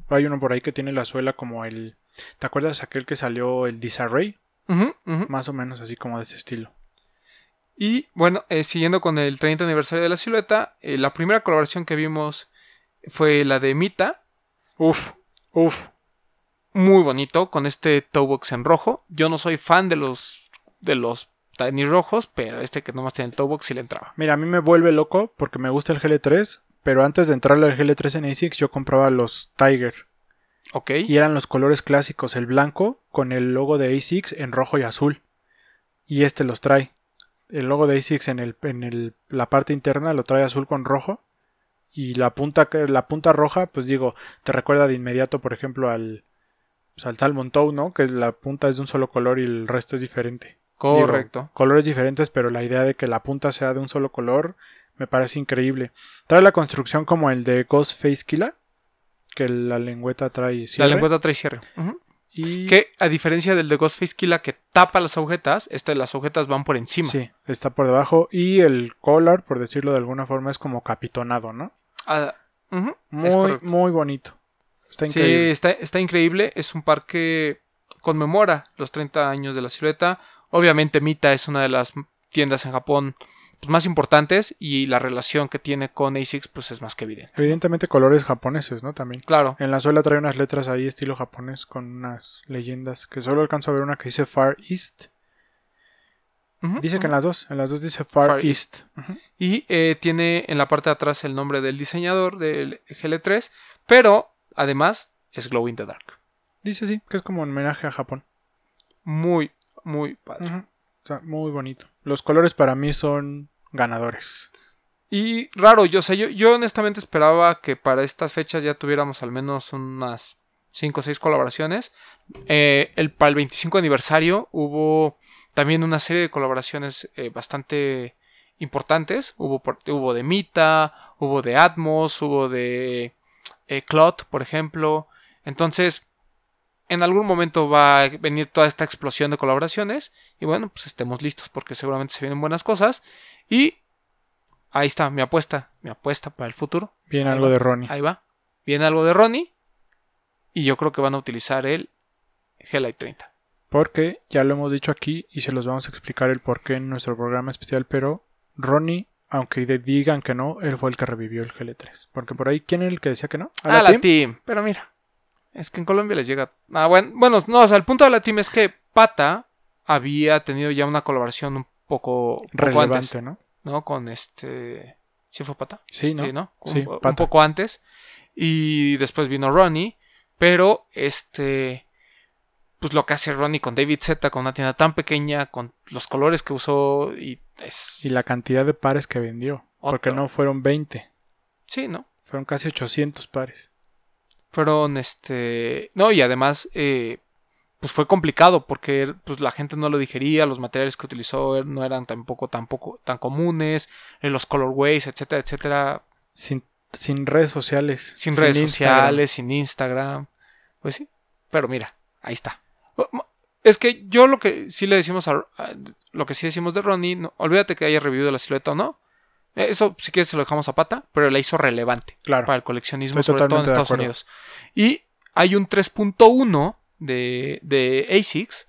Hay uno por ahí que tiene la suela como el. ¿Te acuerdas aquel que salió el Disarray? Más o menos así como de ese estilo. Y bueno, eh, siguiendo con el 30 aniversario de la silueta, eh, la primera colaboración que vimos fue la de Mita. Uf, uf. Muy bonito, con este toebox en rojo. Yo no soy fan de los de los tenis rojos, pero este que nomás tiene el toebox sí le entraba. Mira, a mí me vuelve loco porque me gusta el GL3, pero antes de entrarle al GL3 en ASICS yo compraba los Tiger. Ok. Y eran los colores clásicos, el blanco con el logo de ASICS en rojo y azul. Y este los trae. El logo de ASICS en, el, en el- la parte interna lo trae azul con rojo. Y la punta, que- la punta roja, pues digo, te recuerda de inmediato, por ejemplo, al, pues, al Salmon Toe, ¿no? Que la punta es de un solo color y el resto es diferente. Digo, Correcto. colores diferentes, pero la idea de que la punta sea de un solo color me parece increíble. Trae la construcción como el de Ghostface Killa, que la lengüeta trae la cierre. lengüeta trae cierre. Y Que a diferencia del de Ghostface Killa que tapa las agujetas, este las agujetas van por encima. sí, está por debajo y el collar, por decirlo de alguna forma, es como capitonado, ¿no? Ah, Muy, muy bonito. Está Sí, increíble. está, está increíble. Es un parque que conmemora los 30 años de la silueta. Obviamente Mita es una de las tiendas en Japón pues, más importantes y la relación que tiene con ASICS pues es más que evidente. Evidentemente colores japoneses, ¿no? También. Claro. En la suela trae unas letras ahí estilo japonés con unas leyendas que solo alcanzo a ver una que dice Far East. Dice que en las dos, en las dos dice Far, Far East. Y eh, tiene en la parte de atrás el nombre del diseñador del GL3, pero además es Glow in the Dark. Dice sí, que es como un homenaje a Japón. Muy, muy padre. O sea, muy bonito. Los colores para mí son ganadores. Y raro, yo, o sea, yo, yo honestamente esperaba que para estas fechas ya tuviéramos al menos unas 5 o 6 colaboraciones. Eh, el, para el 25 aniversario hubo también una serie de colaboraciones eh, bastante importantes. Hubo, por- hubo de Mita, hubo de Atmos, hubo de eh, Clot, por ejemplo. Entonces, en algún momento va a venir toda esta explosión de colaboraciones. Y bueno, pues estemos listos porque seguramente se vienen buenas cosas. Y ahí está, mi apuesta, mi apuesta para el futuro. Viene Ahí algo va. de Ronnie. Ahí va. Viene algo de Ronnie. Y yo creo que van a utilizar el Hellite 30. Porque ya lo hemos dicho aquí y se los vamos a explicar el por qué en nuestro programa especial. Pero Ronnie, aunque digan que no, él fue el que revivió el GL3. Porque por ahí, ¿quién era el que decía que no? Ah, la team? team? Pero mira, es que en Colombia les llega. Ah, bueno, bueno, no, o sea, el punto de la team es que Pata había tenido ya una colaboración un poco, un poco Relevante, antes, ¿no? ¿no? Con este. ¿Sí fue Pata? Sí, ¿no? Un, Sí, un Pata. poco antes. Y después vino Ronnie. Pero este. Pues lo que hace Ronnie con David Z, con una tienda tan pequeña, con los colores que usó. Y es. Y la cantidad de pares que vendió. Porque no fueron 20, Sí, ¿no? fueron casi 800 pares. fueron este no y además eh, pues fue complicado porque pues la gente no lo digería los materiales que utilizó no eran tampoco tampoco tan comunes eh, los colorways etcétera etcétera Sin, sin redes sociales. sin, redes Instagram. sociales sin Instagram pues sí pero mira ahí está es que yo lo que sí le decimos a, a- lo que sí decimos de Ronnie no, olvídate que haya revivido la silueta o no Eh, eso si quieres se lo dejamos a pata pero la hizo relevante Claro. para el coleccionismo, Estoy sobre todo en Estados. Unidos. Y hay un 3.1 de, de ASICS,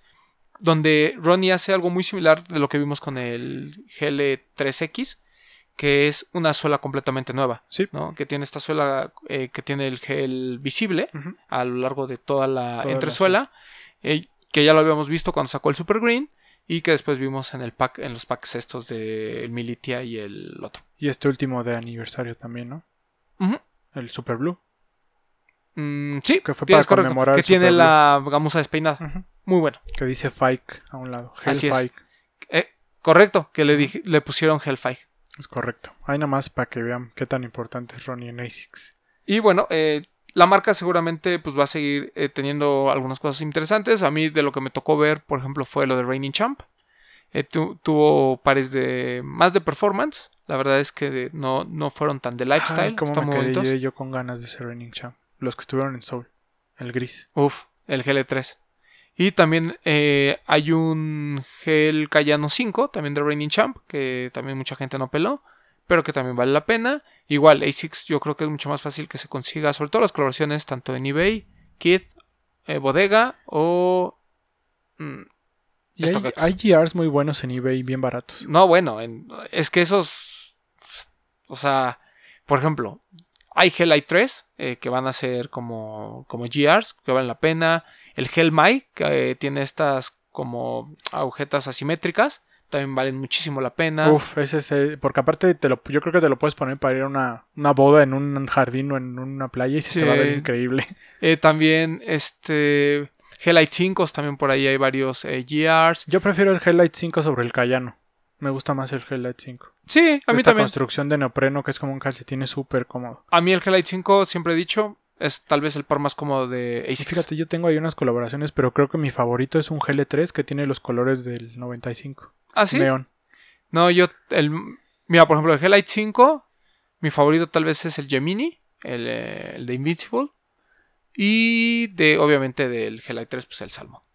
donde Ronnie hace algo muy similar de lo que vimos con el GL3X, que es una suela completamente nueva, Sí. ¿no? que tiene esta suela eh, que tiene el gel visible a lo largo de toda la Toda la entresuela, eh, que ya lo habíamos visto cuando sacó el Super Green y que después vimos en el pack en los packs estos del Militia y el otro. Y este último de aniversario también, ¿no? El Super Blue. Mm, sí, Que fue para correcto, conmemorar que el tiene Super la gamuza despeinada. Muy bueno. Que dice Fike a un lado. Hell Así es. Fike. Eh, correcto, que le, dije, le pusieron Hellfire. Es correcto. Hay nada más para que vean qué tan importante es Ronnie en ASICS. Y bueno, eh, la marca seguramente pues, va a seguir eh, teniendo algunas cosas interesantes. A mí de lo que me tocó ver, por ejemplo, fue lo de Reigning Champ. Eh, tu- tuvo pares de más de performance. La verdad es que no, no fueron tan de lifestyle. Ay, cómo me quedé yo con ganas de ese Raining Champ. Los que estuvieron en Soul. El gris. Uf, el GL3. Y también eh, hay un Gel Cayano 5, también de Reigning Champ, que también mucha gente no peló, pero que también vale la pena. Igual, ASICS yo creo que es mucho más fácil que se consiga, sobre todo las colaboraciones, tanto en eBay, Kid, eh, Bodega o... mm, Y hay, GRs muy buenos en eBay, bien baratos. no, bueno, en- es que esos... O sea, por ejemplo, hay Hellite 3, eh, que van a ser como, como GRs, que valen la pena. El Hellmai, que eh, tiene estas como agujetas asimétricas, también valen muchísimo la pena. Uf, ese es. porque aparte, te lo, yo creo que te lo puedes poner para ir a una, una boda en un jardín o en una playa y se Sí. te va a ver increíble. Eh, también este Hellite 5, también por ahí hay varios eh, GRs. Yo prefiero el Hellite 5 sobre el Cayano. Me gusta más el Hellite 5. Sí, a mí Esta también. construcción de neopreno que es como un calcetín es súper cómodo. A mí el Hellite 5, siempre he dicho, es tal vez el par más cómodo de ASICS. fíjate, yo tengo ahí unas colaboraciones, pero creo que mi favorito es un GL3 que tiene los colores del 95. ¿Ah, sí? No, yo, el, mira, por ejemplo, el Hellite 5, mi favorito tal vez es el Gemini, el, eh, el de Invincible. Y de, obviamente, del Hellite 3, pues el Salmo.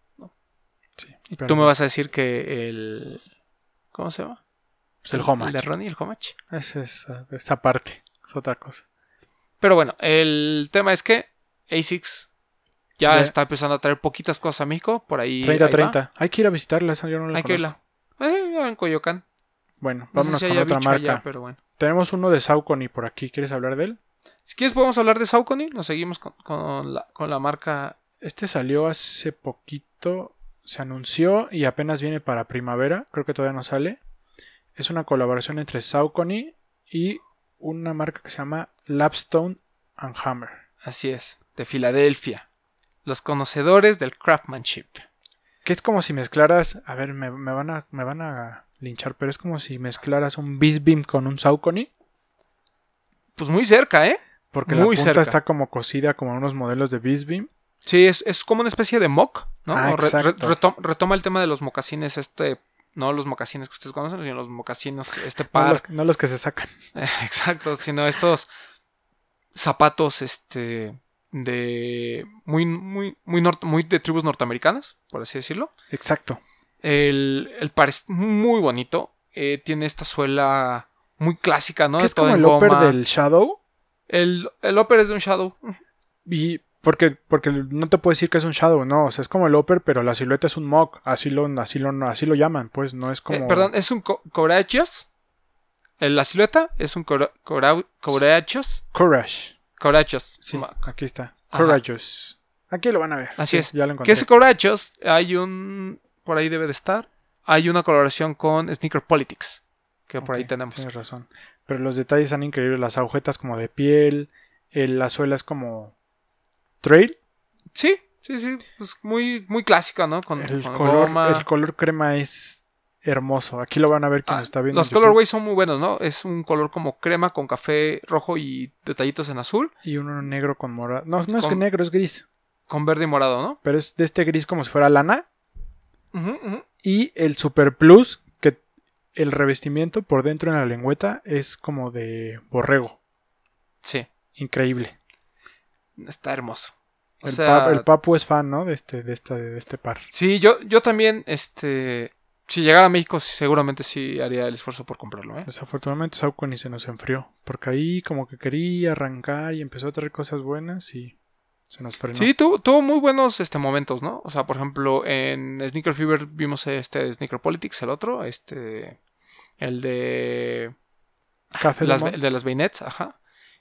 Sí, Y tú me vas a decir que el. ¿Cómo se llama? pues el Homage. El de Ronnie, el Homage. Esa es eh, esa parte. Es otra cosa. Pero bueno, el tema es que ASICS ya está empezando a traer poquitas cosas a México. Por ahí. 30 ahí va. 30. Hay que ir a visitarla, esa yo no la Hay que irla. Eh, en Coyoacán. Bueno, No vámonos sé si con otra marca. allá, pero bueno. Tenemos uno de Saucony por aquí. ¿Quieres hablar de él? Si quieres, podemos hablar de Saucony. Nos seguimos con, con la, con la marca. Este salió hace poquito. Se anunció y apenas viene para primavera. Creo que todavía no sale. Es una colaboración entre Saucony y una marca que se llama Lapstone and Hammer. Así es, de Filadelfia. Los conocedores del craftsmanship. Que es como si mezclaras. A ver, me, me van, a, me van a linchar, pero es como si mezclaras un Beam con un Saucony. Pues muy cerca, ¿eh? Porque Muy la punta cerca. está como cosida como unos modelos de Beam. Sí, es, es como una especie de mock, ¿no? Ah, re- re- retoma el tema de los mocasines, este. No los mocasines que ustedes conocen, sino los mocasines, este No par. los, no los que se sacan. Exacto, sino estos zapatos, este. De. Muy, muy, muy, muy de tribus norteamericanas, por así decirlo. Exacto. El, el par es muy bonito. eh, tiene esta suela muy clásica, ¿no? es como el upper goma. del Shadow. El, el upper es de un Shadow. Y porque, porque no te puedo decir que es un Shadow, no. O sea, es como el upper, pero la silueta es un mock. Así lo, así lo, así lo llaman, pues. No es como. Eh, perdón, es un co-. Eh, La silueta es un cora- Courageous. Courage. Courageous. Sí, aquí está. Ajá. Courageous. Aquí lo van a ver. Así Sí, es. Ya lo Que encontré. ese Courageous hay un. Por ahí debe de estar. Hay una colaboración con Sneaker Politics. Que por ahí tenemos. Tienes razón. Pero los detalles son increíbles. Las agujetas como de piel. el- la suela es como. Trail. Sí, sí, sí. Pues muy, muy clásica, ¿no? Con, El con color, goma. el color crema es hermoso. Aquí lo van a ver quien Ah, está viendo. los colorways son muy buenos, ¿no? Es un color como crema con café rojo y detallitos en azul. Y uno negro con morado. No, no es que negro, es gris. Con verde y morado, ¿no? Pero es de este gris como si fuera lana. Y el Super Plus, que el revestimiento por dentro en la lengüeta es como de borrego. Sí, Increíble. está hermoso. O El, sea, pap- el Papu es fan, ¿no? De este, de este, de este par. Sí, yo, yo también, este, si llegara a México, seguramente sí haría el esfuerzo por comprarlo, ¿eh? Desafortunadamente Saucony se nos enfrió. Porque ahí como que quería arrancar y empezó a traer cosas buenas y se nos frenó. Sí, tuvo, tuvo muy buenos este, momentos, ¿no? O sea, por ejemplo, en Sneaker Fever vimos este de Sneaker Politics, el otro, este, el de Café las, el de las Baynets, ajá,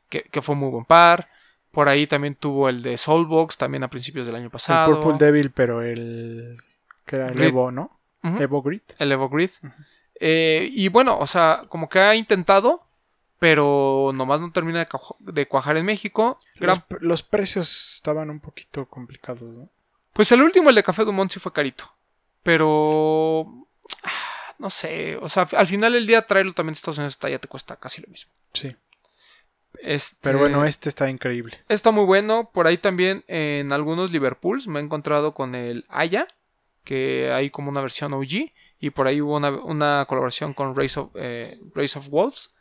que, que fue muy buen par. Por ahí también tuvo el de Soulbox, también a principios del año El pasado. Purple Devil, pero el... Que era el Grid. Evo, ¿no? Ujú. Evo Grid. El Evo Grid. Eh, y bueno, o sea, como que ha intentado, pero nomás no termina de, cuajar en México. Gran- los precios estaban un poquito complicados, ¿no? Pues el último, el de Café Dumont, sí fue carito. Pero... ah, No sé, o sea, al final del día traerlo también de Estados Unidos hasta allá te cuesta casi lo mismo. Sí. Este, Pero bueno, este está increíble. Está muy bueno. Por ahí también en algunos Liverpools me he encontrado con el Aya, que hay como una versión OG. Y por ahí hubo una, una colaboración con Race of, eh, Race of Wolves.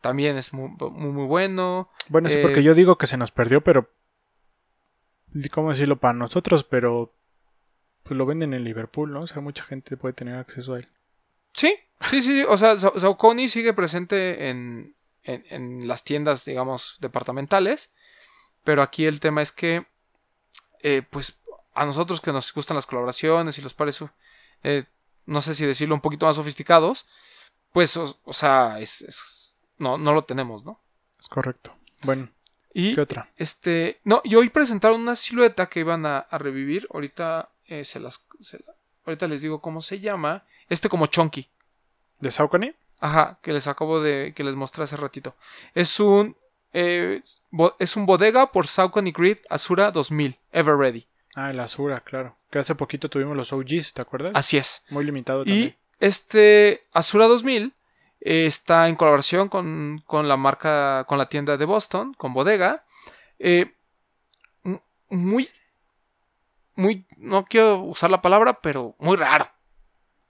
También es muy, muy, muy bueno. Bueno, sí, Eh, porque yo digo que se nos perdió, pero... ¿Cómo decirlo para nosotros? Pero... Pues lo venden en Liverpool, ¿no? O sea, mucha gente puede tener acceso a él. Sí, sí, sí. O sea, Sau- Saucony sigue presente en, en, en las tiendas, digamos, departamentales. Pero aquí el tema es que, eh, pues, a nosotros que nos gustan las colaboraciones y los pares, eh, no sé si decirlo un poquito más sofisticados, pues, o, o sea, es, es- no, no lo tenemos, ¿no? Es correcto. Bueno, Y ¿qué otra? este, no, y hoy presentaron una silueta que iban a, a revivir. Ahorita eh, se las, se la- ahorita les digo cómo se llama. Este como Chunky. ¿De Saucony? Ajá, que les acabo de. que les mostré hace ratito. Es un. eh, es un bodega por Saucony Grid Azura 2000, Ever Ready. Ah, el Azura, claro. Que hace poquito tuvimos los OGs, ¿te acuerdas? Así es. Muy limitado Y también. este Azura 2000 eh, está en colaboración con, con la marca, con la tienda de Boston, con Bodega. Eh, muy, muy, no quiero usar la palabra, pero muy raro.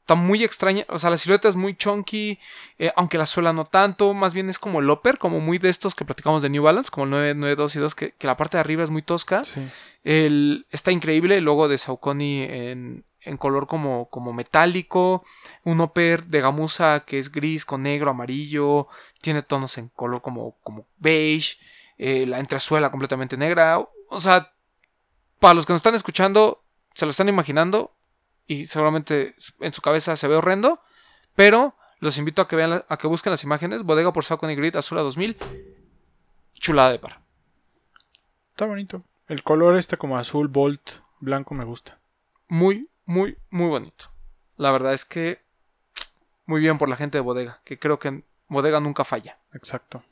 Está muy extraña, o sea, la silueta es muy chunky, eh, aunque la suela no tanto, más bien es como el upper, como muy de estos que platicamos de New Balance, como el 992 y 2, que, que la parte de arriba es muy tosca. Sí. El, está increíble el logo de Saucony en, en color como, como metálico. Un upper de gamuza que es gris con negro, amarillo. Tiene tonos en color como, como beige. eh, la entresuela completamente negra. O sea, para los que nos están escuchando, se lo están imaginando y seguramente en su cabeza se ve horrendo, pero los invito a que vean, a que busquen las imágenes. Bodega por Saucony Grid Azura 2000. Chulada de par. Está bonito. El color este como azul, bolt, blanco me gusta. Muy, muy, muy bonito. La verdad es que muy bien por la gente de Bodega, que creo que Bodega nunca falla. Exacto.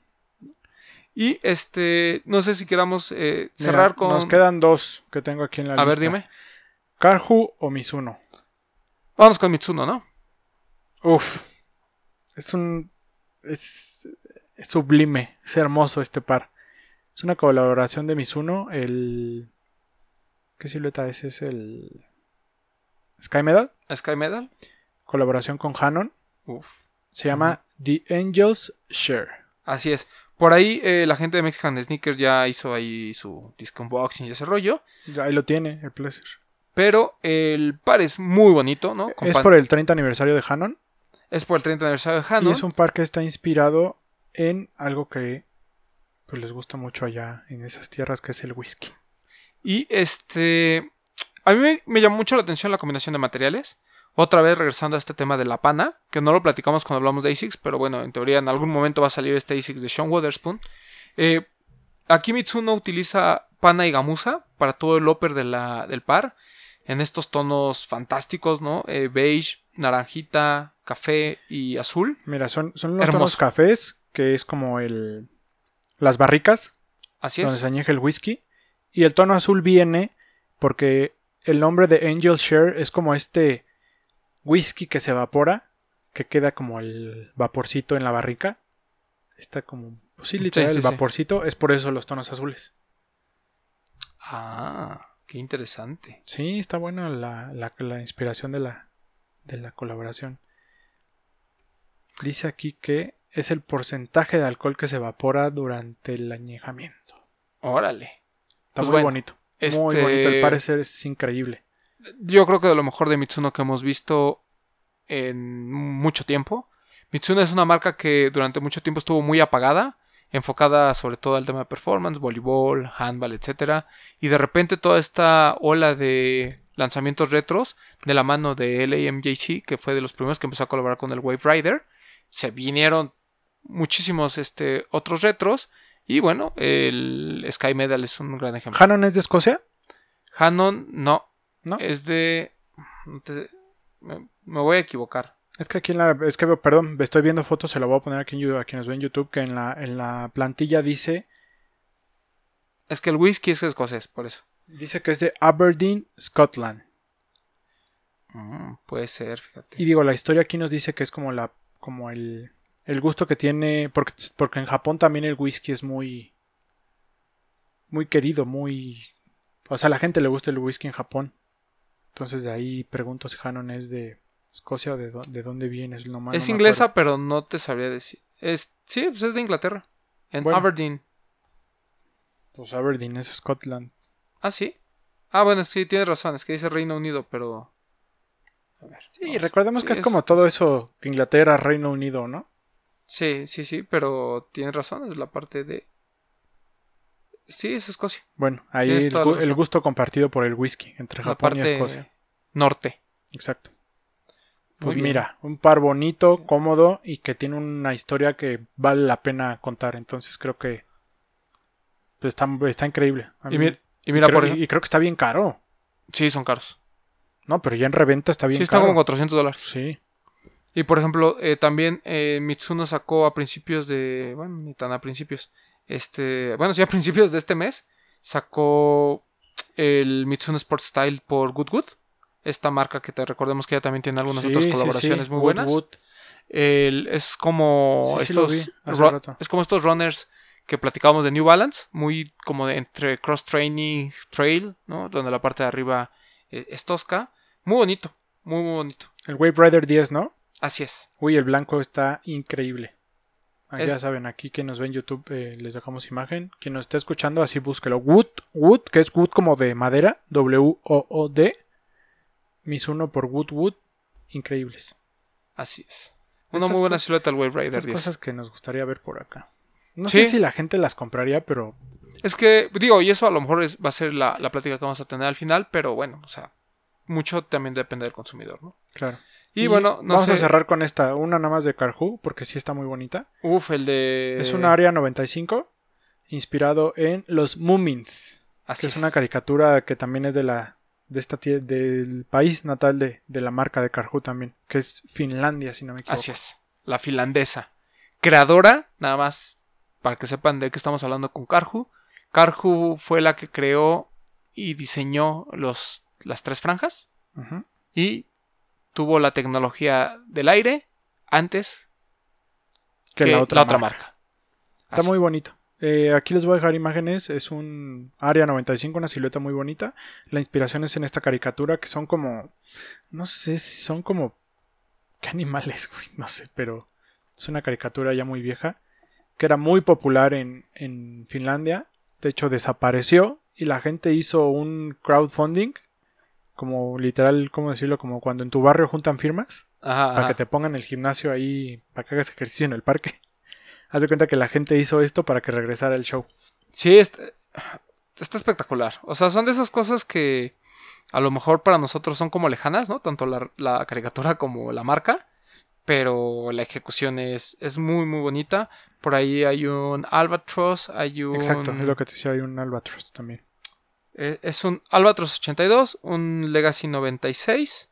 Y este, no sé si queramos eh, cerrar Mira, con... Nos quedan dos que tengo aquí en la A lista. ver, dime. Karhu o Mizuno. Vamos con Mitsuno, ¿no? Uf. Es un. Es, es sublime. Es hermoso este par. Es una colaboración de Mizuno. El. ¿Qué silueta es? Es el. Sky Medal. Sky Medal. Colaboración con Hanon. Uf. Se llama The Angels Share. Así es. Por ahí eh, la gente de Mexican Sneakers ya hizo ahí su disc unboxing y ese rollo. Ya Ahí lo tiene, el Pleasure. Pero el par es muy bonito, ¿no? Con Es por el 30 aniversario de Hanon. es por el 30 aniversario de Y Hanon. es un par que está inspirado en algo que pues, les gusta mucho allá en esas tierras, que es el whisky. Y este. A mí me, me llamó mucho la atención la combinación de materiales. Otra vez regresando a este tema de la pana, que no lo platicamos cuando hablamos de ASICS, pero bueno, en teoría en algún momento va a salir este ASICS de Sean Witherspoon. Eh, aquí Mitsuno utiliza pana y gamuza para todo el upper de la, del par, en estos tonos fantásticos, ¿no? Eh, beige, naranjita, café y azul. Mira, son, son los Hermoso. tonos cafés, que es como el las barricas Así donde es. se añeja el whisky. Y el tono azul viene porque el nombre de Angel Share es como este whisky que se evapora, que queda como el vaporcito en la barrica. Está como, pues sí, literal, sí, el sí. vaporcito, es por eso los tonos azules. Ah, qué interesante. Sí, está buena la, la- la inspiración de la, de la colaboración. Dice aquí que es el porcentaje de alcohol que se evapora durante el añejamiento. Órale. Está Pues muy bueno, bonito. este- Muy bonito. El parecer es increíble. yo creo que de lo mejor de Mitsuno que hemos visto en mucho tiempo. Mitsuno es una marca que durante mucho tiempo estuvo muy apagada, enfocada sobre todo al tema de performance, voleibol, handball, etc. Y de repente toda esta ola de lanzamientos retros de la mano de LAMJC, que fue de los primeros que empezó a colaborar con el Wave Rider, se vinieron muchísimos este, otros retros. Y bueno, el Sky Medal es un gran ejemplo. ¿Hanon es de Escocia? Hanon, no, ¿No? es de. me voy a equivocar. Es que aquí en la. Es que, perdón, estoy viendo fotos, se la voy a poner aquí en YouTube, a quienes ven YouTube, que en la, en la plantilla dice. Es que el whisky es escocés, por eso. Dice que es de Aberdeen, Scotland. Mm, puede ser, fíjate. Y digo, la historia aquí nos dice que es como la. como el. el gusto que tiene. Porque, porque en Japón también el whisky es muy. muy querido, muy. O sea, a la gente le gusta el whisky en Japón. Entonces de ahí pregunto si Hanon es de Escocia de, dó- de dónde viene. Es, lo más, es no me inglesa, pero no te sabría decir. Es, sí, pues es de Inglaterra. En Bueno. Aberdeen. Pues Aberdeen es Scotland. Ah, sí. Ah, bueno, sí, tienes razón. Es que dice Reino Unido, pero. A ver. Sí, vamos. recordemos Sí, que es, como todo eso, Inglaterra, Reino Unido, ¿no? Sí, sí, sí, pero tienes razón. Es la parte de. Sí, es Escocia. Bueno, ahí el, el gusto compartido por el whisky entre La Japón y Escocia. norte. Exacto. Muy Pues bien. mira, un par bonito, cómodo y que tiene una historia que vale la pena contar. Entonces creo que pues, está, está increíble. Y, mí- mi- y mira, creo, por y creo que está bien caro. Sí, son caros. No, pero ya en reventa está bien Sí, están caro. como 400 dólares. Sí. Y por ejemplo, eh, también eh, Mitsuno sacó a principios de. Bueno, ni tan a principios. Este. Bueno, sí, a principios de este mes. Sacó el Mitsuno Sport Style por Goodwood. Esta marca que te recordemos que ya también tiene algunas Sí, otras colaboraciones sí. muy buenas. Wood. El- es como estos. es como estos runners que platicábamos de New Balance. Muy como de entre cross training, trail, ¿no? Donde la parte de arriba eh, es tosca. Muy bonito. Muy, muy bonito. El Wave Rider 10, ¿no? Así es. Uy, el blanco está increíble. Ah, Es- Ya saben, aquí que nos ven en YouTube eh, les dejamos imagen. Quien nos esté escuchando, así búsquelo. Wood, Wood, que es Wood como de madera, W-O-O-D. Mizuno por Wood Wood, increíbles. Así es. Una muy buena silueta el Wave Rider Estas 10. cosas que nos gustaría ver por acá. No Sí. sé si la gente las compraría, pero Es que, digo, y eso a lo mejor es- va a ser la, la plática que vamos a tener al final, pero bueno, o sea, mucho también depende del consumidor, ¿no? claro. Y, bueno, no vamos sé. a cerrar con esta, una nada más de Carhu, porque sí está muy bonita. Uf, el de. Es una área 95, inspirado en los Moomins, Así que es una caricatura que también es de la de esta del país natal de, de la marca de Carhu también, que es Finlandia, si no me equivoco. Así es. La finlandesa. Creadora, nada más, para que sepan de qué estamos hablando con Karhu. Karhu fue la que creó y diseñó los, las tres franjas. Y tuvo la tecnología del aire antes Que, que la otra, marca. marca. Está Así. muy bonito. Eh, aquí les voy a dejar imágenes. Es un Área 95, una silueta muy bonita. La inspiración es en esta caricatura que son como. No sé si son como. ¿Qué animales, güey? No sé, pero es una caricatura ya muy vieja. Que era muy popular en, en Finlandia. De hecho, desapareció y la gente hizo un crowdfunding. Como literal, ¿cómo decirlo? Como cuando en tu barrio juntan firmas Ajá, para ajá. que te pongan el gimnasio ahí, para que hagas ejercicio en el parque. Haz de cuenta que la gente hizo esto para que regresara el show. Sí, está, está espectacular. O sea, son de esas cosas que a lo mejor para nosotros son como lejanas, ¿no? Tanto la, la caricatura como la marca. Pero la ejecución es, es muy, muy bonita. Por ahí hay un Albatross, hay un... Exacto, es lo que te decía, hay un Albatros también. eh, Es un Albatross 82, un Legacy 96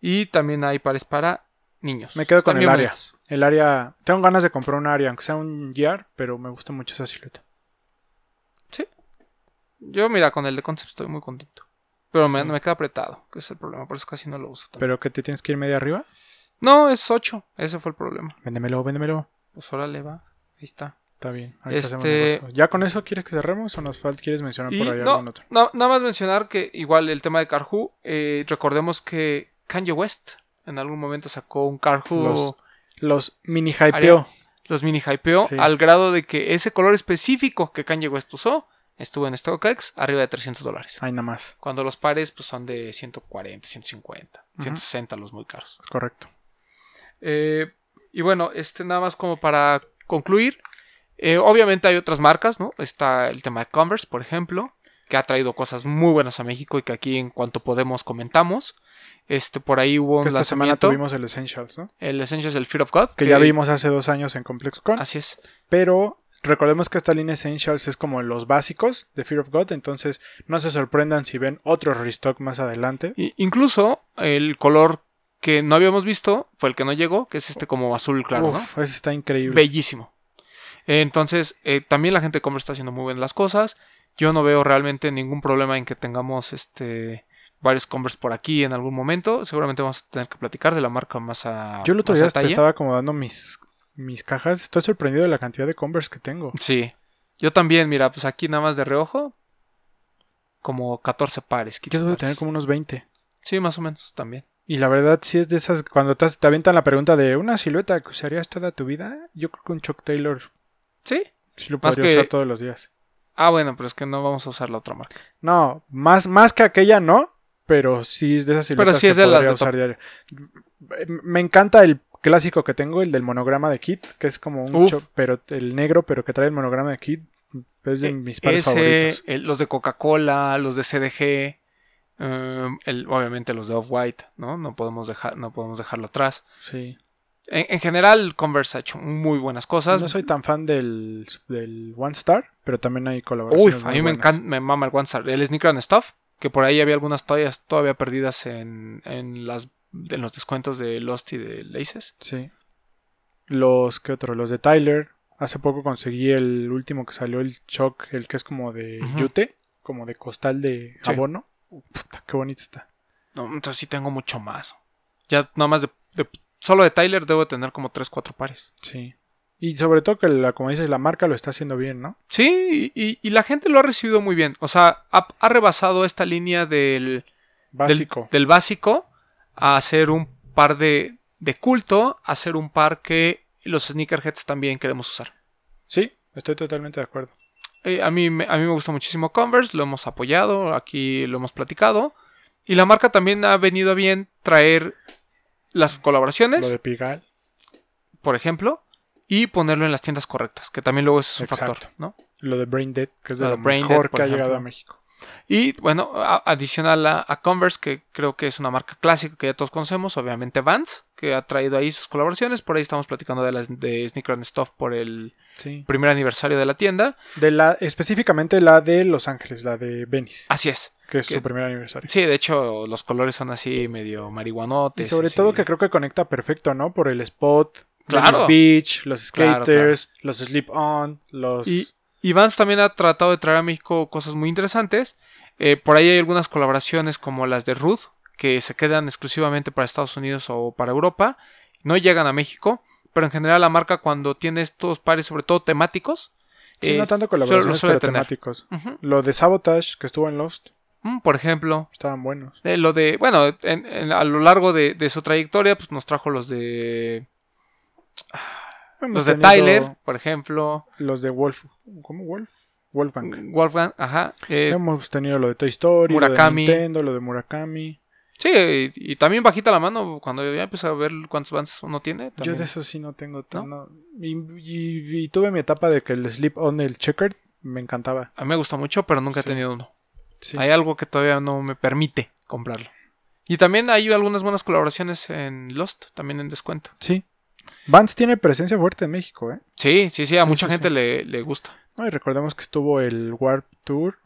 y también hay pares para niños. Me quedo Están con el área. bonitos. El área, tengo ganas de comprar un área, aunque sea un Gear, pero me gusta mucho esa silueta. Yo, mira, con el de Concept estoy muy contento. Pero me, Sí. me queda apretado, que es el problema. Por eso casi no lo uso tanto. Pero que te tienes que ir media arriba. No, es 8. Ese fue el problema. Véndemelo, véndemelo. Pues órale, va. Ahí está. Está bien. Este-. ¿Ya con eso quieres que cerremos o nos falta, quieres mencionar por ahí no, algún otro? no, nada más mencionar que igual el tema de Carhu, eh, recordemos que Kanye West en algún momento sacó un Carhu, Los- los, Los mini hypeo. mini hypeó Sí. al grado de que ese color específico que Kanye West usó estuvo en StockX arriba de 300 dólares. Ay, nada más. Cuando los pares pues son de 140, 150, Ujú. 160 los muy caros. Correcto. Eh, y bueno, este nada más como para concluir. eh, obviamente hay otras marcas, ¿no? Está el tema de Converse, por ejemplo, que ha traído cosas muy buenas a México y que aquí en cuanto podemos comentamos. Este, por ahí hubo un esta semana tuvimos el Essentials, ¿no? El Essentials del Fear of God. Que ya vimos hace dos años en ComplexCon. Así es. Pero recordemos que esta línea Essentials es como los básicos de Fear of God. Entonces no se sorprendan si ven otro restock más adelante. Y- incluso el color que no habíamos visto fue el que no llegó, que es este como azul claro, ¿no? Uf, ese está increíble. Bellísimo. Entonces, eh, también la gente de Converse está haciendo muy bien las cosas. Yo no veo realmente ningún problema en que tengamos este varios Converse por aquí en algún momento. Seguramente vamos a tener que platicar de la marca más a Yo el otro día detalle. estaba acomodando mis, mis cajas. Estoy sorprendido de la cantidad de Converse que tengo. Sí. Yo también, mira, pues aquí nada más de reojo. Como 14 pares. 15 Yo debo pares. tener como unos 20. Sí, más o menos también. Y la verdad, sí es de esas. Cuando te, te avientan la pregunta de una silueta que usarías toda tu vida, yo creo que un Chuck Taylor Sí. sí lo Más podría que- usar todos los días. Ah, bueno, pero es que no vamos a usar la otra marca. No, más, más que aquella no, pero sí es de esas siluetas sí que es de las podría de usar diario. Me encanta el clásico que tengo, el del monograma de Kid, que es como un cho- pero el negro, pero que trae el monograma de Kid. Es de Eh, mis pares favoritos. el- los de Coca-Cola, los de CDG, um, el- obviamente los de Off-White, ¿no? No podemos, dejar, no podemos dejarlo atrás. Sí. En, en general, Converse ha hecho muy buenas cosas. No soy tan fan del, del One Star, pero también hay colaboraciones. Uy, a mí me encanta, me mama el One Star. El Sneaker and Stuff, que por ahí había algunas toallas todavía perdidas en, en, las, en los descuentos de Lost y de Laces. Sí. Los, ¿qué otro? Los de Tyler. Hace poco conseguí el último que salió, el Choc, el que es como de Ujú. yute, como de costal de abono. Uh, puta, qué bonito está. No, entonces sí tengo mucho más. Ya nada más de, de- solo de Tyler debo tener como 3, 4 pares. Sí. Y sobre todo que, la, como dices, la marca lo está haciendo bien, ¿no? Sí, y, la gente lo ha recibido muy bien. O sea, ha, ha rebasado esta línea del, Básico. Del, básico a hacer un par de, de culto, a hacer un par que los sneakerheads también queremos usar. Sí, estoy totalmente de acuerdo. Eh, a, mí, me- a mí me gusta muchísimo Converse, lo hemos apoyado, aquí lo hemos platicado. Y la marca también ha venido a bien traer las colaboraciones, Lo de Pigal. por ejemplo. y ponerlo en las tiendas correctas, que también luego es un factor. ¿no? Lo de Brain Dead, que es de Lo Dead, mejor por que ha ejemplo. llegado a México. Y bueno, a- adicional a, a Converse, que creo que es una marca clásica que ya todos conocemos, obviamente Vans, que ha traído ahí sus colaboraciones, por ahí estamos platicando de las de Sneaker and Stuff por el Sí. primer aniversario de la tienda, De la, específicamente la de Los Ángeles, la de Venice, así es. Que es que- su primer aniversario. Sí, de hecho los colores son así medio Y marihuanotes. sobre así. todo que creo que conecta perfecto, ¿no? Por el spot, Claro. Venice Beach, los Claro, skaters, los slip-on, los... Y, y Vans también ha tratado de traer a México cosas muy interesantes. Eh, por ahí hay algunas colaboraciones como las de Ruth, que se quedan exclusivamente para Estados Unidos o para Europa. No llegan a México, pero en general la marca cuando tiene estos pares, sobre todo temáticos, Sí, no tanto suele- colaboraciones, lo suele pero tener. temáticos. Lo de Sabotage, que estuvo en Lost, Por ejemplo, estaban buenos. eh, lo de, bueno, en- en- a lo largo de, de su trayectoria, pues nos trajo los de Hemos los de Tyler, por ejemplo, Los de Wolf. ¿Cómo Wolf? Wolfgang. Wolfgang, ajá, eh, Hemos tenido lo de Toy Story, Murakami. lo de Nintendo, lo de Murakami. Sí, y, y también bajita la mano cuando ya empecé a ver cuántos Vans uno tiene. Yo de eso sí no tengo tan... no. Y, y- y tuve mi etapa de que el Sleep on el Checkered me encantaba. A mí me gusta mucho, pero nunca Sí. he tenido uno. Sí. Hay algo que todavía no me permite comprarlo. Y también hay algunas buenas colaboraciones en Lost, también en descuento. Sí. Vans tiene presencia fuerte en México, ¿eh? Sí, sí, sí, a Sí, mucha sí, gente. Le, le gusta. No, y recordemos que estuvo el Warp Tour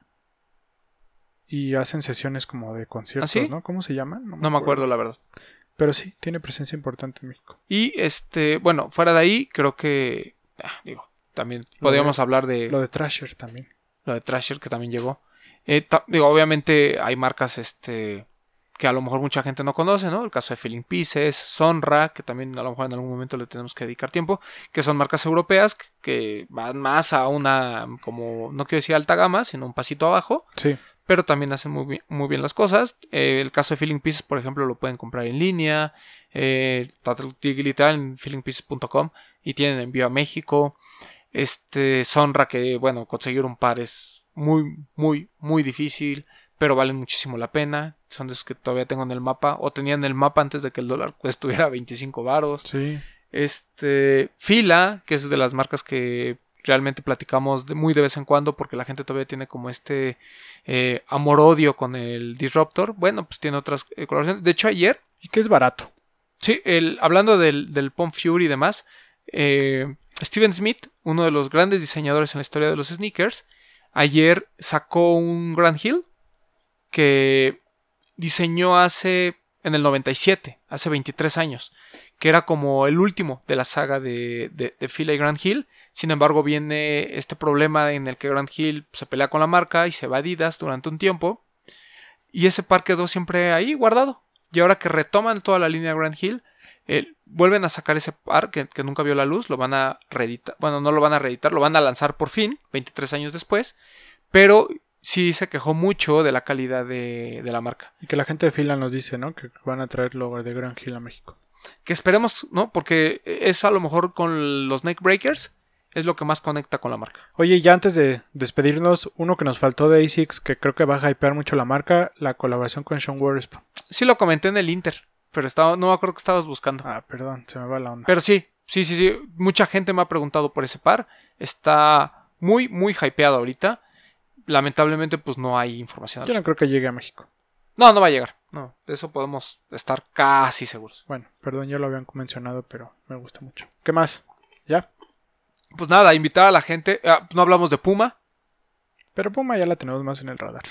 y hacen sesiones como de conciertos, ¿Ah? ¿no? ¿Cómo se llaman? No me acuerdo, la verdad. Pero sí, tiene presencia importante en México. Y este, bueno, fuera de ahí, creo que. ah, digo, también podríamos hablar de Lo de Trasher también. lo de Trasher que también llegó. Eh, digo, obviamente hay marcas este que a lo mejor mucha gente no conoce, ¿no? El caso de Feeling Pieces, Sonra, que también a lo mejor en algún momento le tenemos que dedicar tiempo, que son marcas europeas que, que van más a una, como, no quiero decir alta gama, sino un pasito abajo, Sí. pero también hacen muy bien, muy bien las cosas. Eh, el caso de Feeling Pieces, por ejemplo, lo pueden comprar en línea, eh, literal en feelingpieces.com y tienen envío a México. Este Sonra, que bueno, conseguir un par es muy, muy, muy difícil, pero valen muchísimo la pena. Son de esos que todavía tengo en el mapa, o tenían el mapa antes de que el dólar estuviera a 25 varos. Sí. Este, Fila, que es de las marcas que realmente platicamos de- muy de vez en cuando porque la gente todavía tiene como este eh, amor-odio con el Disruptor. Bueno, pues tiene otras eh, colaboraciones. De hecho, ayer, Y que es barato. sí, el, hablando del, del Pump Fury y demás, eh, Steven Smith, uno de los grandes diseñadores en la historia de los sneakers, ayer sacó un Grand Hill que diseñó hace en el 97, hace 23 años, que era como el último de la saga de, de, de Fila y Grand Hill. Sin embargo, viene este problema en el que Grand Hill se pelea con la marca y se va a Adidas durante un tiempo. Y ese par quedó siempre ahí guardado. Y ahora que retoman toda la línea Grand Hill, eh, vuelven a sacar ese par que, que nunca vio la luz, lo van a reeditar. Bueno, no lo van a reeditar, lo van a lanzar por fin, 23 años después. Pero sí se quejó mucho de la calidad de, de la marca. Y que la gente de fila nos dice, ¿no? Que van a traer lo de Grand Hill a México. Que esperemos, ¿no? Porque es a lo mejor con los Neck Breakers, es lo que más conecta con la marca. Oye, ya antes de despedirnos, uno que nos faltó de ASICS, que creo que va a hypear mucho la marca, la colaboración con Sean Waterspoon. Sí lo comenté en el Inter, pero estaba, no me acuerdo que estabas buscando. Ah, perdón, se me va la onda. Pero sí, sí, sí, sí. Mucha gente me ha preguntado por ese par. Está muy, muy hypeado ahorita. Lamentablemente, pues no hay información. Yo no creo que llegue a México. No, no va a llegar. No, de eso podemos estar casi seguros. Bueno, perdón, ya lo habían mencionado, pero me gusta mucho. ¿Qué más? ¿Ya? Pues nada, invitar a la gente. ah, no hablamos de Puma. Pero Puma ya la tenemos más en el radar.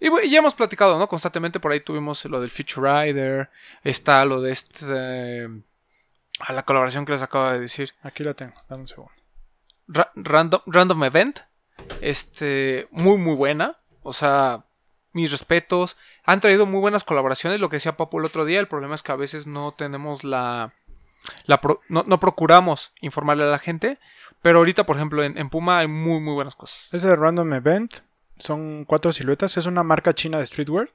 Y ya hemos platicado, ¿no? Constantemente por ahí tuvimos lo del Future Rider. Está lo de este. a la colaboración que les acabo de decir. Aquí la tengo, dame un segundo. Ra- random, random Event. Este. Muy, muy buena. O sea. Mis respetos. Han traído muy buenas colaboraciones. Lo que decía Papu el otro día. El problema es que a veces no tenemos la. la pro- no, no procuramos informarle a la gente. Pero ahorita, por ejemplo, en, en Puma hay muy, muy buenas cosas. Es de Random Event. Son cuatro siluetas. Es una marca china de streetwear.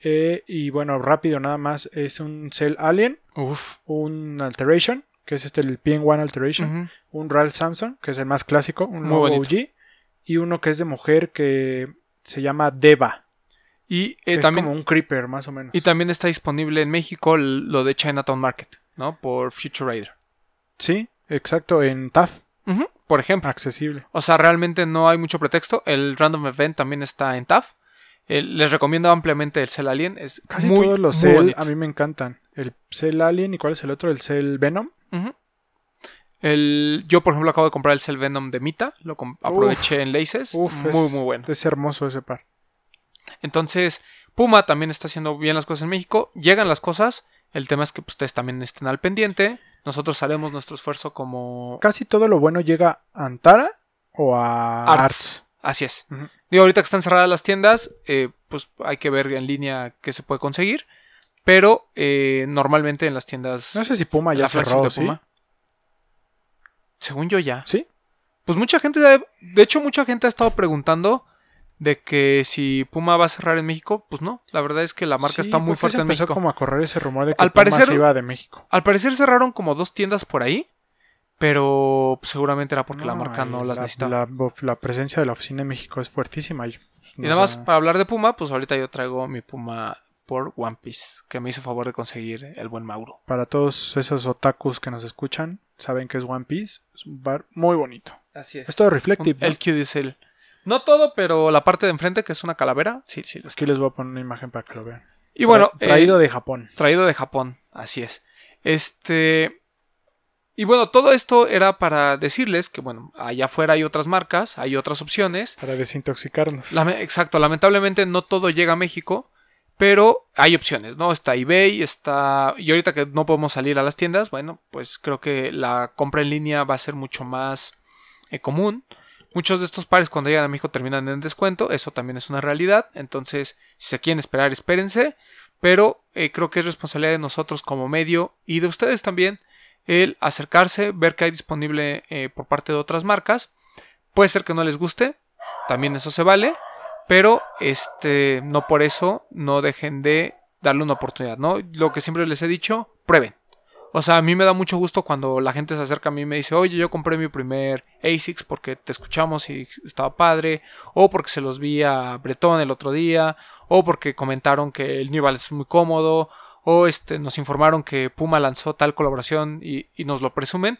Eh, y bueno, rápido nada más. Es un Cell Alien. Uf. Un Alteration. Que es este el PN1 Alteration. Un Ralph Samson. Que es el más clásico. Un Muy nuevo bonito. OG. Y uno que es de mujer. Que se llama Deva. Y que eh, es también. como un creeper más o menos. Y también está disponible en México lo de Chinatown Market, ¿no? Por Future Rider. Sí. exacto, en TAF, Ujú, Por ejemplo. accesible. O sea, realmente no hay mucho pretexto. El Random Event también está en TAF. Les recomiendo ampliamente el Cell Alien. Es Casi muy, todos los muy Cell a mí me encantan. El Cell Alien y cuál es el otro, el Cell Venom. El, yo, por ejemplo, acabo de comprar el Cell Venom de Mita. Lo aproveché en Laces. Uf, muy, es, muy bueno. Es hermoso ese par. Entonces, Puma también está haciendo bien las cosas en México. Llegan las cosas. El tema es que pues, ustedes también estén al pendiente. Nosotros haremos nuestro esfuerzo como Casi todo lo bueno llega a Antara o a Arts. Arts. Así es. Ujú. Digo, ahorita que están cerradas las tiendas, eh, pues hay que ver en línea qué se puede conseguir. Pero eh, normalmente en las tiendas. No sé si Puma ya cerró, de ¿sí? Puma. Según yo ya. ¿Sí? Pues mucha gente, de hecho, mucha gente ha estado preguntando de que si Puma va a cerrar en México. Pues no, la verdad es que la marca Sí, está muy ¿por qué fuerte se en empezó México. como a correr ese rumor de que Al Puma parecer- se iba de México. Al parecer cerraron como dos tiendas por ahí. Pero seguramente era porque la marca no las la, necesitaba. La, presencia de la oficina en México es fuertísima. Y, pues, Y nada más para hablar de Puma, pues ahorita yo traigo mi Puma por One Piece, que me hizo favor de conseguir el buen Mauro. para todos esos otakus que nos escuchan, saben que es One Piece. Es un bar muy bonito. Así es. Es todo reflective. ¿no? El Q dice el. No todo, pero la parte de enfrente, que es una calavera, sí, sí. Aquí les voy a poner una imagen para que lo vean. Y bueno, Tra- traído eh, de Japón. traído de Japón, así es. Este. Y bueno, todo esto era para decirles que, bueno, allá afuera hay otras marcas, hay otras opciones. Para desintoxicarnos. Lame- exacto, lamentablemente no todo llega a México, pero hay opciones, ¿no? Está eBay, está... Y ahorita que no podemos salir a las tiendas, bueno, pues creo que la compra en línea va a ser mucho más eh, común. Muchos de estos pares cuando llegan a México terminan en descuento, eso también es una realidad, entonces si se quieren esperar, espérense, pero eh, creo que es responsabilidad de nosotros como medio y de ustedes también el acercarse, ver qué hay disponible eh, por parte de otras marcas. Puede ser que no les guste, también eso se vale, pero este no por eso no dejen de darle una oportunidad, ¿no? Lo que siempre les he dicho, prueben. O sea, a mí me da mucho gusto cuando la gente se acerca a mí y me dice, oye, yo compré mi primer ASICS porque te escuchamos y estaba padre, o porque se los vi a Bretón el otro día, o porque comentaron que el Balance es muy cómodo, o este, nos informaron que Puma lanzó tal colaboración y, y nos lo presumen.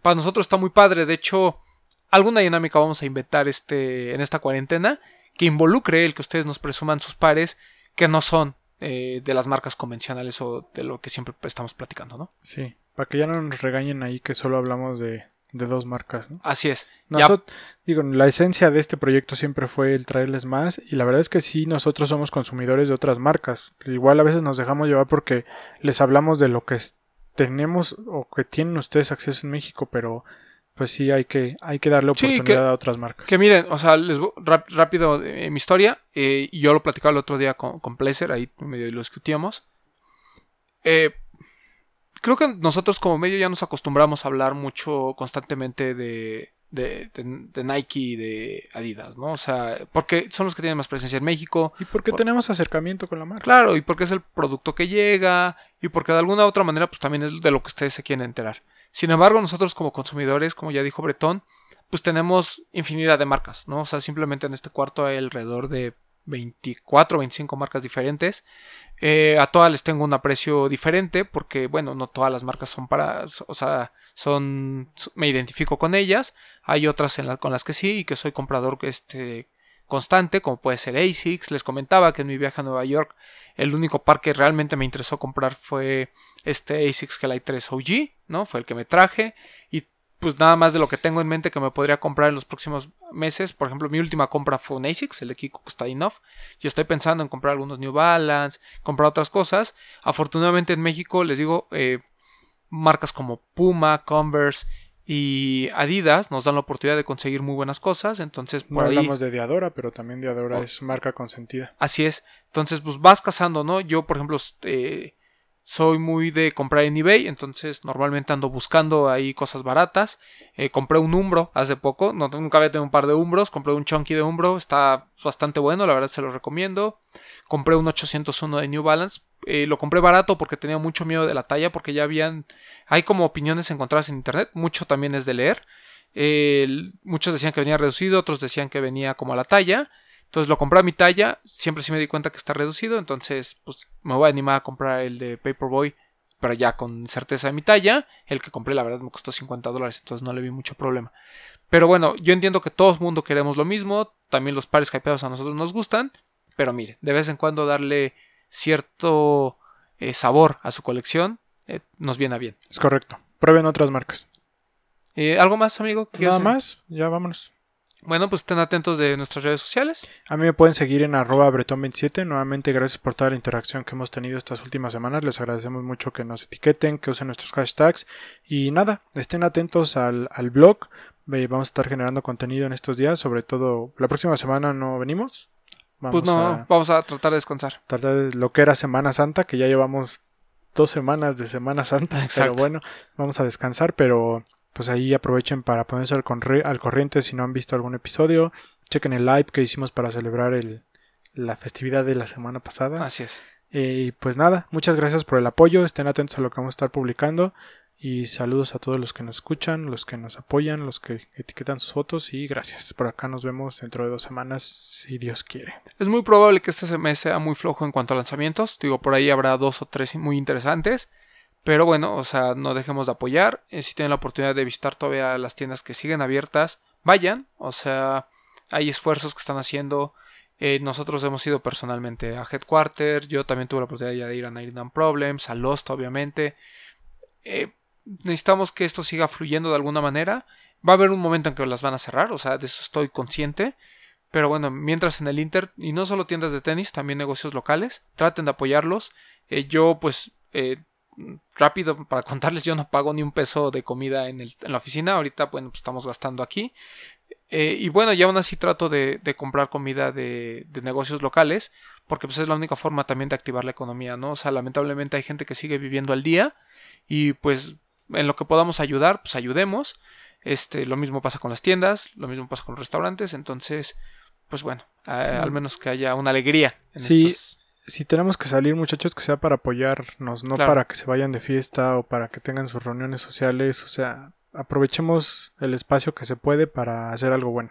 Para nosotros está muy padre, de hecho, alguna dinámica vamos a inventar este, en esta cuarentena que involucre el que ustedes nos presuman sus pares que no son eh, de las marcas convencionales o de lo que siempre estamos platicando, ¿no? Sí. Para que ya no nos regañen ahí que solo hablamos de, de dos marcas, ¿no? Así es. Ya- Nosot- digo, la esencia de este proyecto siempre fue el traerles más y la verdad es que sí, nosotros somos consumidores de otras marcas. Igual a veces nos dejamos llevar porque les hablamos de lo que tenemos o que tienen ustedes acceso en México, pero pues sí hay que, hay que darle Sí, oportunidad que- a otras marcas. Que miren, o sea, les rap- rápido eh, mi historia. eh, yo lo platicaba el otro día con, con Pleasure, ahí medio lo discutíamos. Eh, creo que nosotros como medio ya nos acostumbramos a hablar mucho constantemente de, de, de- de Nike y de Adidas, ¿no? O sea, porque son los que tienen más presencia en México. y porque por- tenemos acercamiento con la marca. Claro, y porque es el producto que llega y porque de alguna u otra manera pues también es de lo que ustedes se quieren enterar. Sin embargo, nosotros como consumidores, como ya dijo Bretón, pues tenemos infinidad de marcas, ¿no? O sea, simplemente en este cuarto hay alrededor de 24, 25 marcas diferentes. Eh, a todas les tengo un aprecio diferente porque, bueno, no todas las marcas son para, o sea, son, me identifico con ellas. Hay otras en la- con las que sí y que soy comprador este, constante, como puede ser ASICS. Les comentaba que en mi viaje a Nueva York el único par que realmente me interesó comprar fue este ASICS Gelite 3 OG, ¿no? Fue el que me traje y pues nada más de lo que tengo en mente que me podría comprar en los próximos meses. Por ejemplo, mi última compra fue un ASICS, el de Kiko Kostadinov. Yo estoy pensando en comprar algunos New Balance, comprar otras cosas. Afortunadamente en México, les digo, eh, marcas como Puma, Converse y Adidas nos dan la oportunidad de conseguir muy buenas cosas. Entonces, No por ahí... hablamos de Diadora, pero también Diadora Oh. es marca consentida. Así es. Entonces, pues vas cazando, ¿no? Yo, por ejemplo, eh, soy muy de comprar en eBay, entonces normalmente ando buscando ahí cosas baratas. Eh, compré un Umbro hace poco, no, nunca había tenido un par de Umbros, compré un Chunky de Umbro, está bastante bueno, la verdad se lo recomiendo. Compré un 801 de New Balance, eh, lo compré barato porque tenía mucho miedo de la talla, porque ya habían, hay como opiniones encontradas en internet, mucho también es de leer. Muchos decían que venía reducido, otros decían que venía como a la talla. Entonces lo compré a mi talla, siempre sí me di cuenta que está reducido, entonces pues me voy a animar a comprar el de Paperboy pero ya con certeza de mi talla. El que compré, la verdad, me costó 50 dólares, entonces no le vi mucho problema. Pero bueno, yo entiendo que todo el mundo queremos lo mismo. También los pares hypeados a nosotros nos gustan. Pero mire, de vez en cuando darle cierto eh, sabor a su colección eh, nos viene a bien. Es correcto. Prueben otras marcas. Eh, ¿Algo más, amigo? Nada más, ya vámonos. Bueno, pues estén atentos de nuestras redes sociales. A mí me pueden seguir en arroba bretón27. Nuevamente, gracias por toda la interacción que hemos tenido estas últimas semanas. Les agradecemos mucho que nos etiqueten, que usen nuestros hashtags. Y nada, estén atentos al, al blog. Vamos a estar generando contenido en estos días. Sobre todo, la próxima semana no venimos. Vamos pues no, a vamos a tratar de descansar. Tratar de lo que era Semana Santa, que ya llevamos dos semanas de Semana Santa. Pero bueno, vamos a descansar, pero pues ahí aprovechen para ponerse al, al, corriente si no han visto algún episodio. Chequen el live que hicimos para celebrar el, la festividad de la semana pasada. Así es. Eh, y pues nada, muchas gracias por el apoyo. Estén atentos a lo que vamos a estar publicando. Y saludos a todos los que nos escuchan, los que nos apoyan, los que etiquetan sus fotos. Y gracias. Por acá nos vemos dentro de dos semanas, si Dios quiere. Es muy probable que este mes sea muy flojo en cuanto a lanzamientos. Digo, por ahí habrá dos o tres muy interesantes. Pero bueno, o sea, no dejemos de apoyar. Eh, si tienen la oportunidad de visitar todavía las tiendas que siguen abiertas, vayan. O sea, hay esfuerzos que están haciendo. Eh, nosotros hemos ido personalmente a Headquarter. Yo también tuve la oportunidad de ir a Night Problems, a Lost, obviamente. Eh, necesitamos que esto siga fluyendo de alguna manera. Va a haber un momento en que las van a cerrar, o sea, de eso estoy consciente. Pero bueno, mientras en el Inter, y no solo tiendas de tenis, también negocios locales, traten de apoyarlos. yo pues rápido para contarles, yo no pago ni un peso de comida en, la oficina. Ahorita, bueno, pues estamos gastando aquí. Eh, y bueno, ya aún así trato de, comprar comida de, negocios locales, porque pues es la única forma también de activar la economía, ¿no? O sea, lamentablemente hay gente que sigue viviendo al día y pues en lo que podamos ayudar, pues ayudemos. Este, lo mismo pasa con las tiendas, lo mismo pasa con los restaurantes, entonces, pues bueno, al menos que haya una alegría en sí, si tenemos que salir, muchachos, que sea para apoyarnos, no para que se vayan de fiesta o para que tengan sus reuniones sociales. O sea, aprovechemos el espacio que se puede para hacer algo bueno.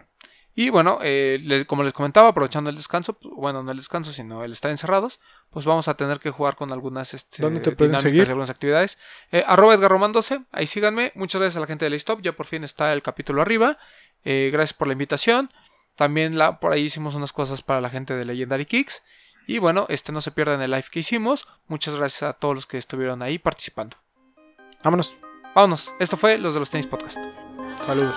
Y bueno, eh, como les comentaba, aprovechando el descanso, pues, bueno, no el descanso, sino el estar encerrados, pues vamos a tener que jugar con algunas este, ¿Dónde te pueden seguir? algunas actividades. Eh, arroba Edgar 12, ahí síganme. Muchas gracias a la gente de Stop, ya por fin está el capítulo arriba. Eh, gracias por la invitación. También la, por ahí hicimos unas cosas para la gente de Legendary Kicks. Y bueno, este no se pierda en el live que hicimos. Muchas gracias a todos los que estuvieron ahí participando. Vámonos. Vámonos. Esto fue los de los tenis podcast. Saludos.